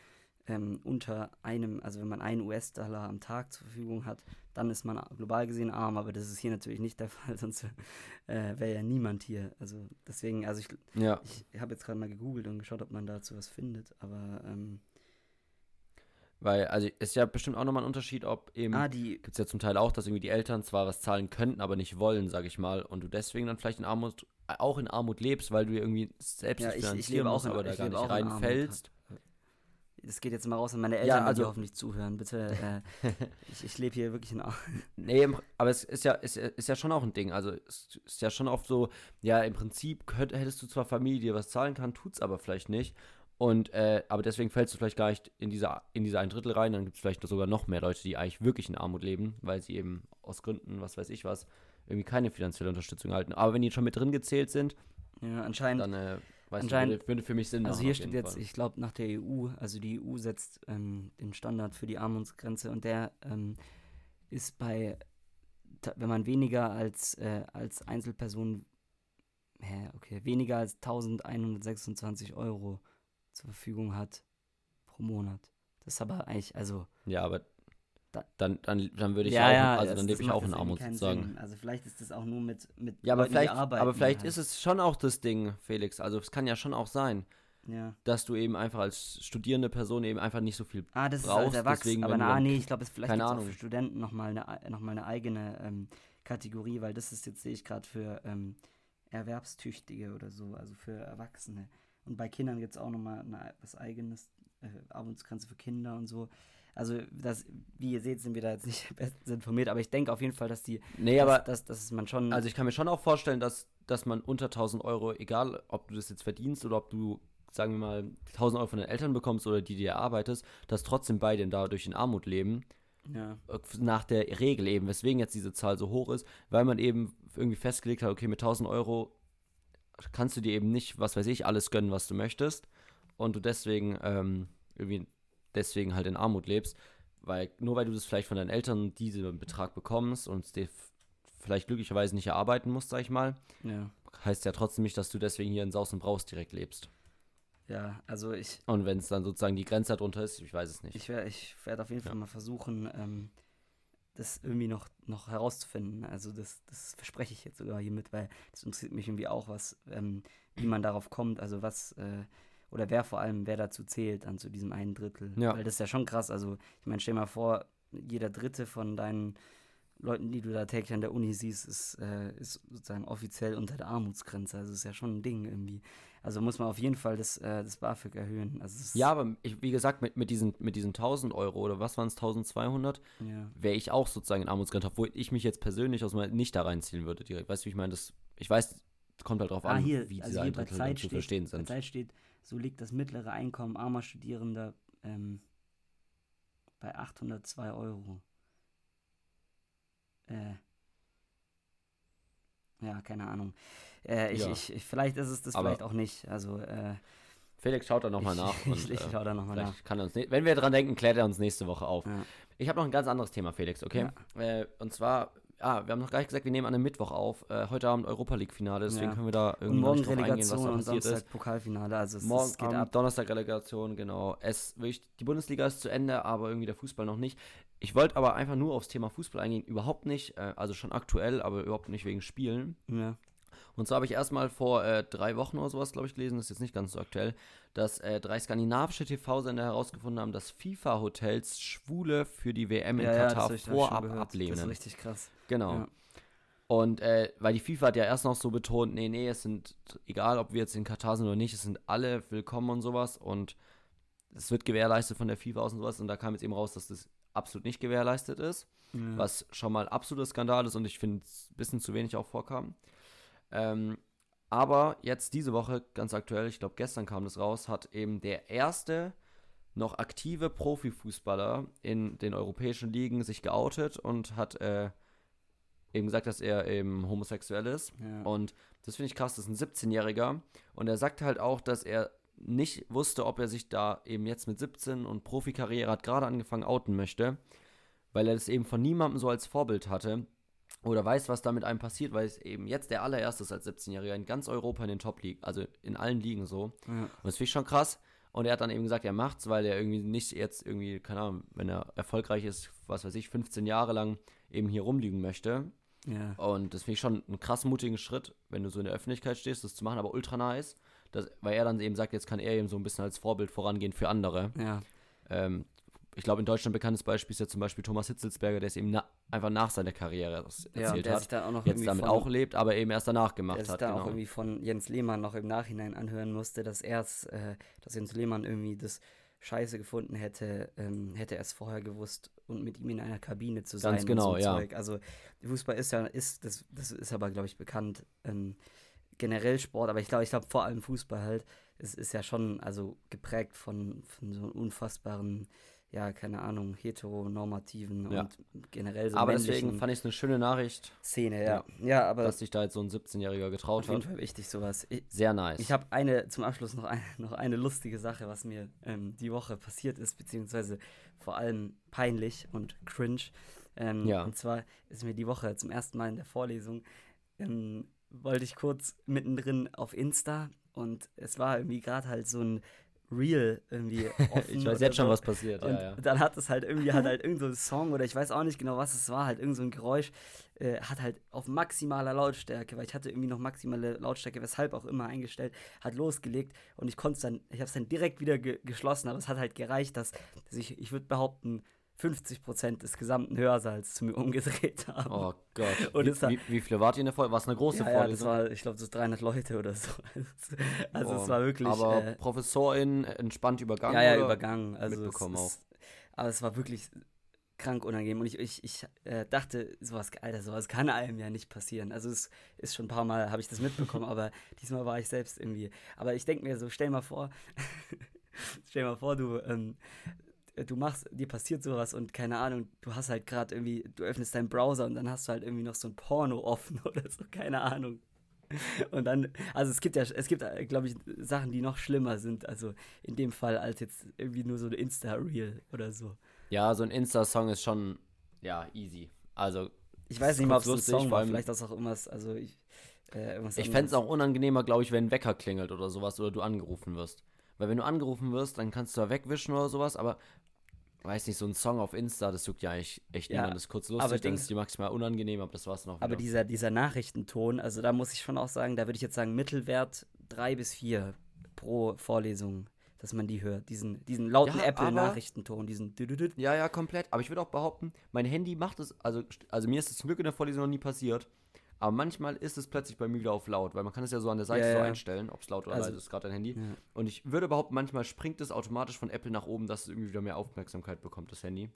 ähm, unter einem, also wenn man einen US-Dollar am Tag zur Verfügung hat, dann ist man global gesehen arm, aber das ist hier natürlich nicht der Fall, sonst äh, wäre ja niemand hier. Also deswegen, also ich, ja. ich habe jetzt gerade mal gegoogelt und geschaut, ob man dazu was findet, aber ähm, weil, also ist ja bestimmt auch nochmal ein Unterschied, ob eben, ah, gibt es ja zum Teil auch, dass irgendwie die Eltern zwar was zahlen könnten, aber nicht wollen, sag ich mal, und du deswegen dann vielleicht in Armut, auch in Armut lebst, weil du irgendwie selbst ja, ich, ich lebe auch in, aber da gar nicht reinfällst. Das geht jetzt mal raus an meine Eltern, ja, also, die hoffentlich zuhören. Bitte, äh, ich, ich lebe hier wirklich in Armut. Nee, aber es ist ja, ist, ist ja schon auch ein Ding. Also es ist ja schon oft so, ja, im Prinzip könnt, hättest du zwar Familie, die was zahlen kann, tut's aber vielleicht nicht. Und, äh, aber deswegen fällst du vielleicht gar nicht in diese, in diese ein Drittel rein. Dann gibt es vielleicht sogar noch mehr Leute, die eigentlich wirklich in Armut leben, weil sie eben aus Gründen, was weiß ich was, irgendwie keine finanzielle Unterstützung halten. Aber wenn die schon mit drin gezählt sind, ja, anscheinend, dann äh, anscheinend, würde, würde für mich Sinn Also hier steht jetzt, Fall. ich glaube, nach der EU, also die EU setzt ähm, den Standard für die Armutsgrenze und der ähm, ist bei wenn man weniger als, äh, als Einzelperson, hä, okay, weniger als 1126 Euro zur Verfügung hat pro Monat. Das ist aber eigentlich, also. Ja, aber da, dann, dann, dann würde ich ja, auch, ja, also dann lebe ich auch in Armut sozusagen. Sinn. Also vielleicht ist das auch nur mit, mit ja, aber Leuten, vielleicht, aber vielleicht halt. ist es schon auch das Ding, Felix. Also es kann ja schon auch sein, ja. dass du eben einfach als studierende Person eben einfach nicht so viel Ah, das brauchst. ist als Erwachsen, deswegen, aber na, nee, ich glaube, es vielleicht keine gibt's auch Ahnung. für Studenten nochmal eine, noch mal eine eigene ähm, Kategorie, weil das ist jetzt, sehe ich gerade, für ähm, Erwerbstüchtige oder so, also für Erwachsene. Und bei Kindern gibt es auch nochmal eine, was eigenes, äh, Armutsgrenze für Kinder und so. Also, das, wie ihr seht, sind wir da jetzt nicht bestens informiert, aber ich denke auf jeden Fall, dass die, Nee, dass, aber dass, dass man schon, Also ich kann mir schon auch vorstellen, dass, dass man unter 1000 Euro, egal ob du das jetzt verdienst oder ob du, sagen wir mal, 1000 Euro von den Eltern bekommst oder die dir erarbeitest, dass trotzdem beide dadurch in Armut leben. ja, Äh, Nach der Regel eben, weswegen jetzt diese Zahl so hoch ist, weil man eben irgendwie festgelegt hat, okay, mit 1000 Euro kannst du dir eben nicht, was weiß ich, alles gönnen, was du möchtest. Und du deswegen ähm, irgendwie deswegen halt in Armut lebst. Weil nur weil du das vielleicht von deinen Eltern diesen Betrag bekommst und es dir vielleicht glücklicherweise nicht erarbeiten musst, sag ich mal, ja, heißt ja trotzdem nicht, dass du deswegen hier in Saus und Braus direkt lebst. ja, also ich, Und wenn es dann sozusagen die Grenze darunter ist, ich weiß es nicht. Ich, wer- ich werde auf jeden Fall Ja. mal versuchen, ähm, das irgendwie noch, noch herauszufinden. Also das, das verspreche ich jetzt sogar hiermit, weil das interessiert mich irgendwie auch, was, ähm, wie man darauf kommt, also was, äh, oder wer vor allem, wer dazu zählt, dann zu diesem einen Drittel. Ja. Weil das ist ja schon krass. Also ich meine, stell dir mal vor, jeder Dritte von deinen Leuten, die du da täglich an der Uni siehst, ist, äh, ist sozusagen offiziell unter der Armutsgrenze. Also ist ja schon ein Ding irgendwie. Also muss man auf jeden Fall das, äh, das BAföG erhöhen. Also Ja, aber ich, wie gesagt, mit, mit, diesen, mit diesen 1000 Euro oder was waren es, 1200, ja. wäre ich auch sozusagen in Armutsgrenze, obwohl ich mich jetzt persönlich aus meiner nicht da reinziehen würde direkt. Weißt du, wie ich meine? Das, ich weiß, es kommt halt drauf Ah, an, hier, wie also diese bei Zeit zu steht, verstehen bei sind. Zeit steht, so liegt das mittlere Einkommen armer Studierender ähm, bei 802 Euro. Äh, ja, keine Ahnung. Äh, ich, Ja. ich, ich, vielleicht ist es das, Aber- vielleicht auch nicht. Also, äh, Felix schaut da nochmal nach. ich, Und, ich äh, schaue da nochmal nach. kann er uns, ne wenn wir dran denken, klärt er uns nächste Woche auf. Ja. Ich habe noch ein ganz anderes Thema, Felix, okay? Äh, und zwar, ah, wir haben noch gar nicht gesagt, wir nehmen an einem Mittwoch auf. Äh, heute Abend Europa League-Finale, deswegen Ja. können wir da Und irgendwie noch morgen drauf eingehen, was da und passiert Samstag ist. Pokalfinale. Also es, Morgen es geht ab. Donnerstag Relegation, genau. Es, wirklich, die Bundesliga ist zu Ende, aber irgendwie der Fußball noch nicht. Ich wollte aber einfach nur aufs Thema Fußball eingehen, überhaupt nicht, äh, also schon aktuell, aber überhaupt nicht wegen Spielen. Ja. Und zwar habe ich erstmal vor äh, drei Wochen oder sowas, glaube ich, gelesen, das ist jetzt nicht ganz so aktuell, dass äh, drei skandinavische TV-Sender herausgefunden haben, dass FIFA-Hotels Schwule für die WM in Ja, ja, Katar schon vorab gehört. Das ist ablehnen. richtig krass. Genau. Ja. Und äh, weil die FIFA hat ja erst noch so betont, nee, nee, es sind, egal ob wir jetzt in Katar sind oder nicht, es sind alle willkommen und sowas und es wird gewährleistet von der FIFA aus und sowas und da kam jetzt eben raus, dass das absolut nicht gewährleistet ist, Ja. was schon mal absoluter Skandal ist und ich finde es ein bisschen zu wenig auch vorkam. Ähm, aber jetzt diese Woche, ganz aktuell, ich glaube gestern kam das raus, hat eben der erste noch aktive Profifußballer in den europäischen Ligen sich geoutet und hat äh, eben gesagt, dass er eben homosexuell ist. Ja. Und das finde ich krass, das ist ein 17-Jähriger. Und er sagt halt auch, dass er nicht wusste, ob er sich da eben jetzt mit 17 und Profikarriere hat gerade angefangen outen möchte, weil er das eben von niemandem so als Vorbild hatte oder weiß, was da mit einem passiert, weil es eben jetzt der allererste ist als 17-Jähriger in ganz Europa in den Top-Ligen, also in allen Ligen so. ja. Und das finde ich schon krass. Und er hat dann eben gesagt, er macht's, weil er irgendwie nicht jetzt irgendwie, keine Ahnung, wenn er erfolgreich ist, was weiß ich, 15 Jahre lang eben hier rumliegen möchte. ja. Und das finde ich schon einen krass mutigen Schritt, wenn du so in der Öffentlichkeit stehst, das zu machen, aber ultra nice. Das, weil er dann eben sagt, jetzt kann er eben so ein bisschen als Vorbild vorangehen für andere. ja. Ähm, ich glaube, in Deutschland bekanntes Beispiel ist ja zum Beispiel Thomas Hitzelsberger, der es eben na einfach nach seiner Karriere das Ja, erzählt der hat. sich dann auch noch Jetzt damit von, auch lebt, aber eben erst danach der gemacht sich hat. dann Genau. auch irgendwie von Jens Lehmann noch im Nachhinein anhören musste, dass er äh, dass Jens Lehmann irgendwie das Scheiße gefunden hätte, ähm, hätte er es vorher gewusst und mit ihm in einer Kabine zu sein. Ganz genau, und so ja. Zeug. Also Fußball ist ja, ist, das, das ist aber, glaube ich, bekannt, ähm, generell Sport, aber ich glaube, ich glaube vor allem Fußball halt, es ist ja schon also geprägt von, von so unfassbaren, ja, keine Ahnung, heteronormativen Ja. und generell so aber deswegen fand ich es eine schöne Nachricht, Szene, ja. Ja, aber dass sich da jetzt so ein 17-Jähriger getraut auf jeden hat. Fall wichtig sowas. Ich, Sehr nice. ich habe eine, zum Abschluss noch eine, noch eine lustige Sache, was mir ähm, die Woche passiert ist, beziehungsweise vor allem peinlich und cringe. Ähm, ja. Und zwar ist mir die Woche zum ersten Mal in der Vorlesung, ähm, wollte ich kurz mittendrin auf Insta und es war irgendwie gerade halt so ein Real irgendwie offen. ich weiß jetzt so. schon, was passiert. Und ja, ja. dann hat es halt irgendwie, hat halt irgend so ein Song oder ich weiß auch nicht genau, was es war, halt irgend so ein Geräusch, äh, hat halt auf maximaler Lautstärke, weil ich hatte irgendwie noch maximale Lautstärke, weshalb auch immer eingestellt, hat losgelegt und ich konnte es dann, ich habe es dann direkt wieder ge geschlossen, aber es hat halt gereicht, dass, dass ich, ich würde behaupten, 50 Prozent des gesamten Hörsaals zu mir umgedreht haben. Oh Gott. Und wie, hat, wie, wie, viele wart ihr in der Folge? War es eine große ja, Folge? Ja, das war, ich glaube, so 300 Leute oder so. Also, oh, es war wirklich. Aber äh, Professorin entspannt übergangen? Ja, ja, übergangen. Also mitbekommen es, auch. Es, aber es war wirklich krank unangenehm. Und ich, ich, ich äh, dachte, sowas, Alter, sowas kann einem ja nicht passieren. Also es ist schon ein paar Mal, habe ich das mitbekommen, aber diesmal war ich selbst irgendwie. Aber ich denke mir so, stell mal vor, stell mal vor, du ähm, äh, du machst, dir passiert sowas und keine Ahnung, du hast halt gerade irgendwie, du öffnest deinen Browser und dann hast du halt irgendwie noch so ein Porno offen oder so, keine Ahnung. Und dann, also es gibt ja, es gibt, äh, glaube ich, Sachen, die noch schlimmer sind, also in dem Fall als jetzt irgendwie nur so ein Insta-Reel oder so. Ja, so ein Insta-Song ist schon, ja, easy. Also. Ich weiß nicht mal, ob es ein Song war, vielleicht auch irgendwas, also ich. Äh, ich fände es auch unangenehmer, glaube ich, wenn ein Wecker klingelt oder sowas oder du angerufen wirst. Weil wenn du angerufen wirst, dann kannst du da wegwischen oder sowas, aber weiß nicht, so ein Song auf Insta, das juckt ja eigentlich echt ja, niemand. Das ist kurz lustig, aber dann ist die maximal unangenehm, aber das war's noch. Aber dieser, dieser Nachrichtenton, also da muss ich schon auch sagen, da würde ich jetzt sagen, Mittelwert drei bis vier pro Vorlesung, dass man die hört. Diesen, diesen lauten ja, Apple-Nachrichtenton, diesen. Ja, ja, komplett. Aber ich würde auch behaupten, mein Handy macht es, also, also mir ist es zum Glück in der Vorlesung noch nie passiert. Aber manchmal ist es plötzlich bei mir wieder auf laut, weil man kann es ja so an der Seite ja, so ja. einstellen, ob es laut oder also, leise ist, gerade dein Handy. Ja. Und ich würde behaupten, manchmal springt es automatisch von Apple nach oben, dass es irgendwie wieder mehr Aufmerksamkeit bekommt, das Handy.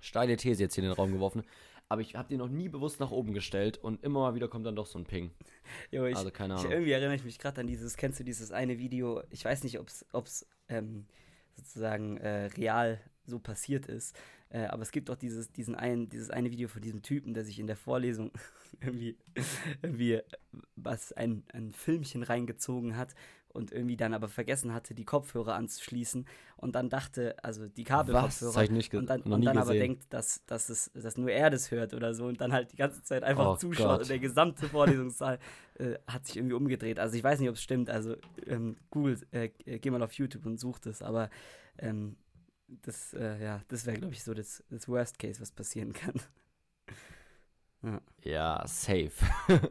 Steile These jetzt hier in den Raum geworfen. Aber ich habe den noch nie bewusst nach oben gestellt und immer mal wieder kommt dann doch so ein Ping. Jo, ich, also keine Ahnung. Ich, irgendwie erinnere ich mich gerade an dieses, kennst du dieses eine Video, ich weiß nicht, ob es ähm, sozusagen äh, real so passiert ist, äh, aber es gibt doch dieses, diesen ein, dieses eine Video von diesem Typen, der sich in der Vorlesung irgendwie, irgendwie was ein, ein Filmchen reingezogen hat und irgendwie dann aber vergessen hatte, die Kopfhörer anzuschließen und dann dachte, also die Kabelkopfhörer Was? nicht und dann, und dann aber denkt, dass, dass, es, dass nur er das hört oder so und dann halt die ganze Zeit einfach oh zuschaut Gott. und der gesamte Vorlesungssaal äh, hat sich irgendwie umgedreht. Also ich weiß nicht, ob es stimmt, also ähm, Google, äh, geh mal auf YouTube und such das, aber ähm, das, äh, ja, das wäre, glaube ich, so das, das Worst Case, was passieren kann. ja. ja, safe.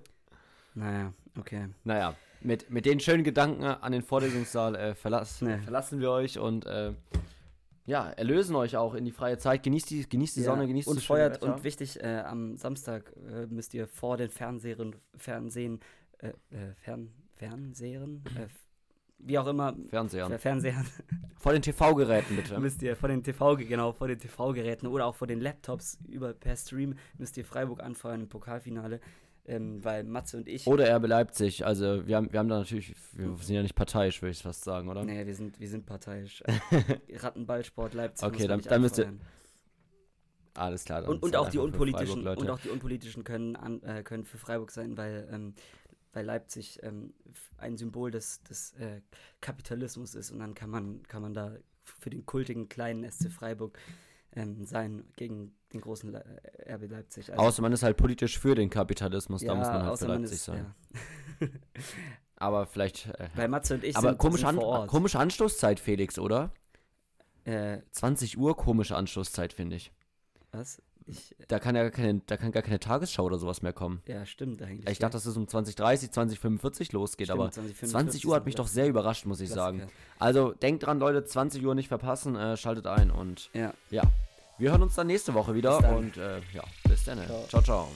naja, okay. Naja, mit, mit den schönen Gedanken an den Vorlesungssaal äh, verlass, nee. verlassen wir euch und äh, ja, erlösen euch auch in die freie Zeit. Genießt die, genießt die ja, Sonne, genießt und feuert Und wichtig, äh, am Samstag äh, müsst ihr vor den Fernsehern, Fernsehen, äh, äh, Fern, Fernsehern, wie auch immer. Fernseher. Fernseher. Vor den TV-Geräten bitte. müsst ihr vor den TV, genau, vor den TV-Geräten oder auch vor den Laptops über per Stream müsst ihr Freiburg anfeuern im Pokalfinale. Ähm, weil Matze und ich. Oder RB Leipzig. Also wir haben, wir haben da natürlich, wir sind ja nicht parteiisch, würde ich fast sagen, oder? Nee, wir sind, wir sind parteiisch. Rattenballsport Leipzig. Okay, dann, dann müsst ihr. Alles klar. Und, und auch die unpolitischen und auch die unpolitischen können, an, äh, können für Freiburg sein, weil ähm, weil Leipzig ähm, ein Symbol des, des äh, Kapitalismus ist und dann kann man, kann man da für den kultigen kleinen SC Freiburg ähm, sein gegen den großen Le äh, RB Leipzig. Also, außer man ist halt politisch für den Kapitalismus, ja, da muss man halt für Leipzig ist, sein. Ja. aber vielleicht. Äh, Bei Matze und ich aber sind, komische, sind An komische Anstoßzeit, Felix, oder? Äh, 20 Uhr komische Anstoßzeit, finde ich. Was? Ich, da kann ja keine, da kann gar keine Tagesschau oder sowas mehr kommen. Ja, stimmt eigentlich. Ich dachte, dass es um 2030, 2045 losgeht, stimmt, aber 20, 20 Uhr hat mich doch sehr überrascht, muss ich Klassiker. sagen. Also denkt dran, Leute, 20 Uhr nicht verpassen, äh, schaltet ein und ja. ja. Wir hören uns dann nächste Woche wieder und äh, ja, bis dann. ciao. ciao. ciao.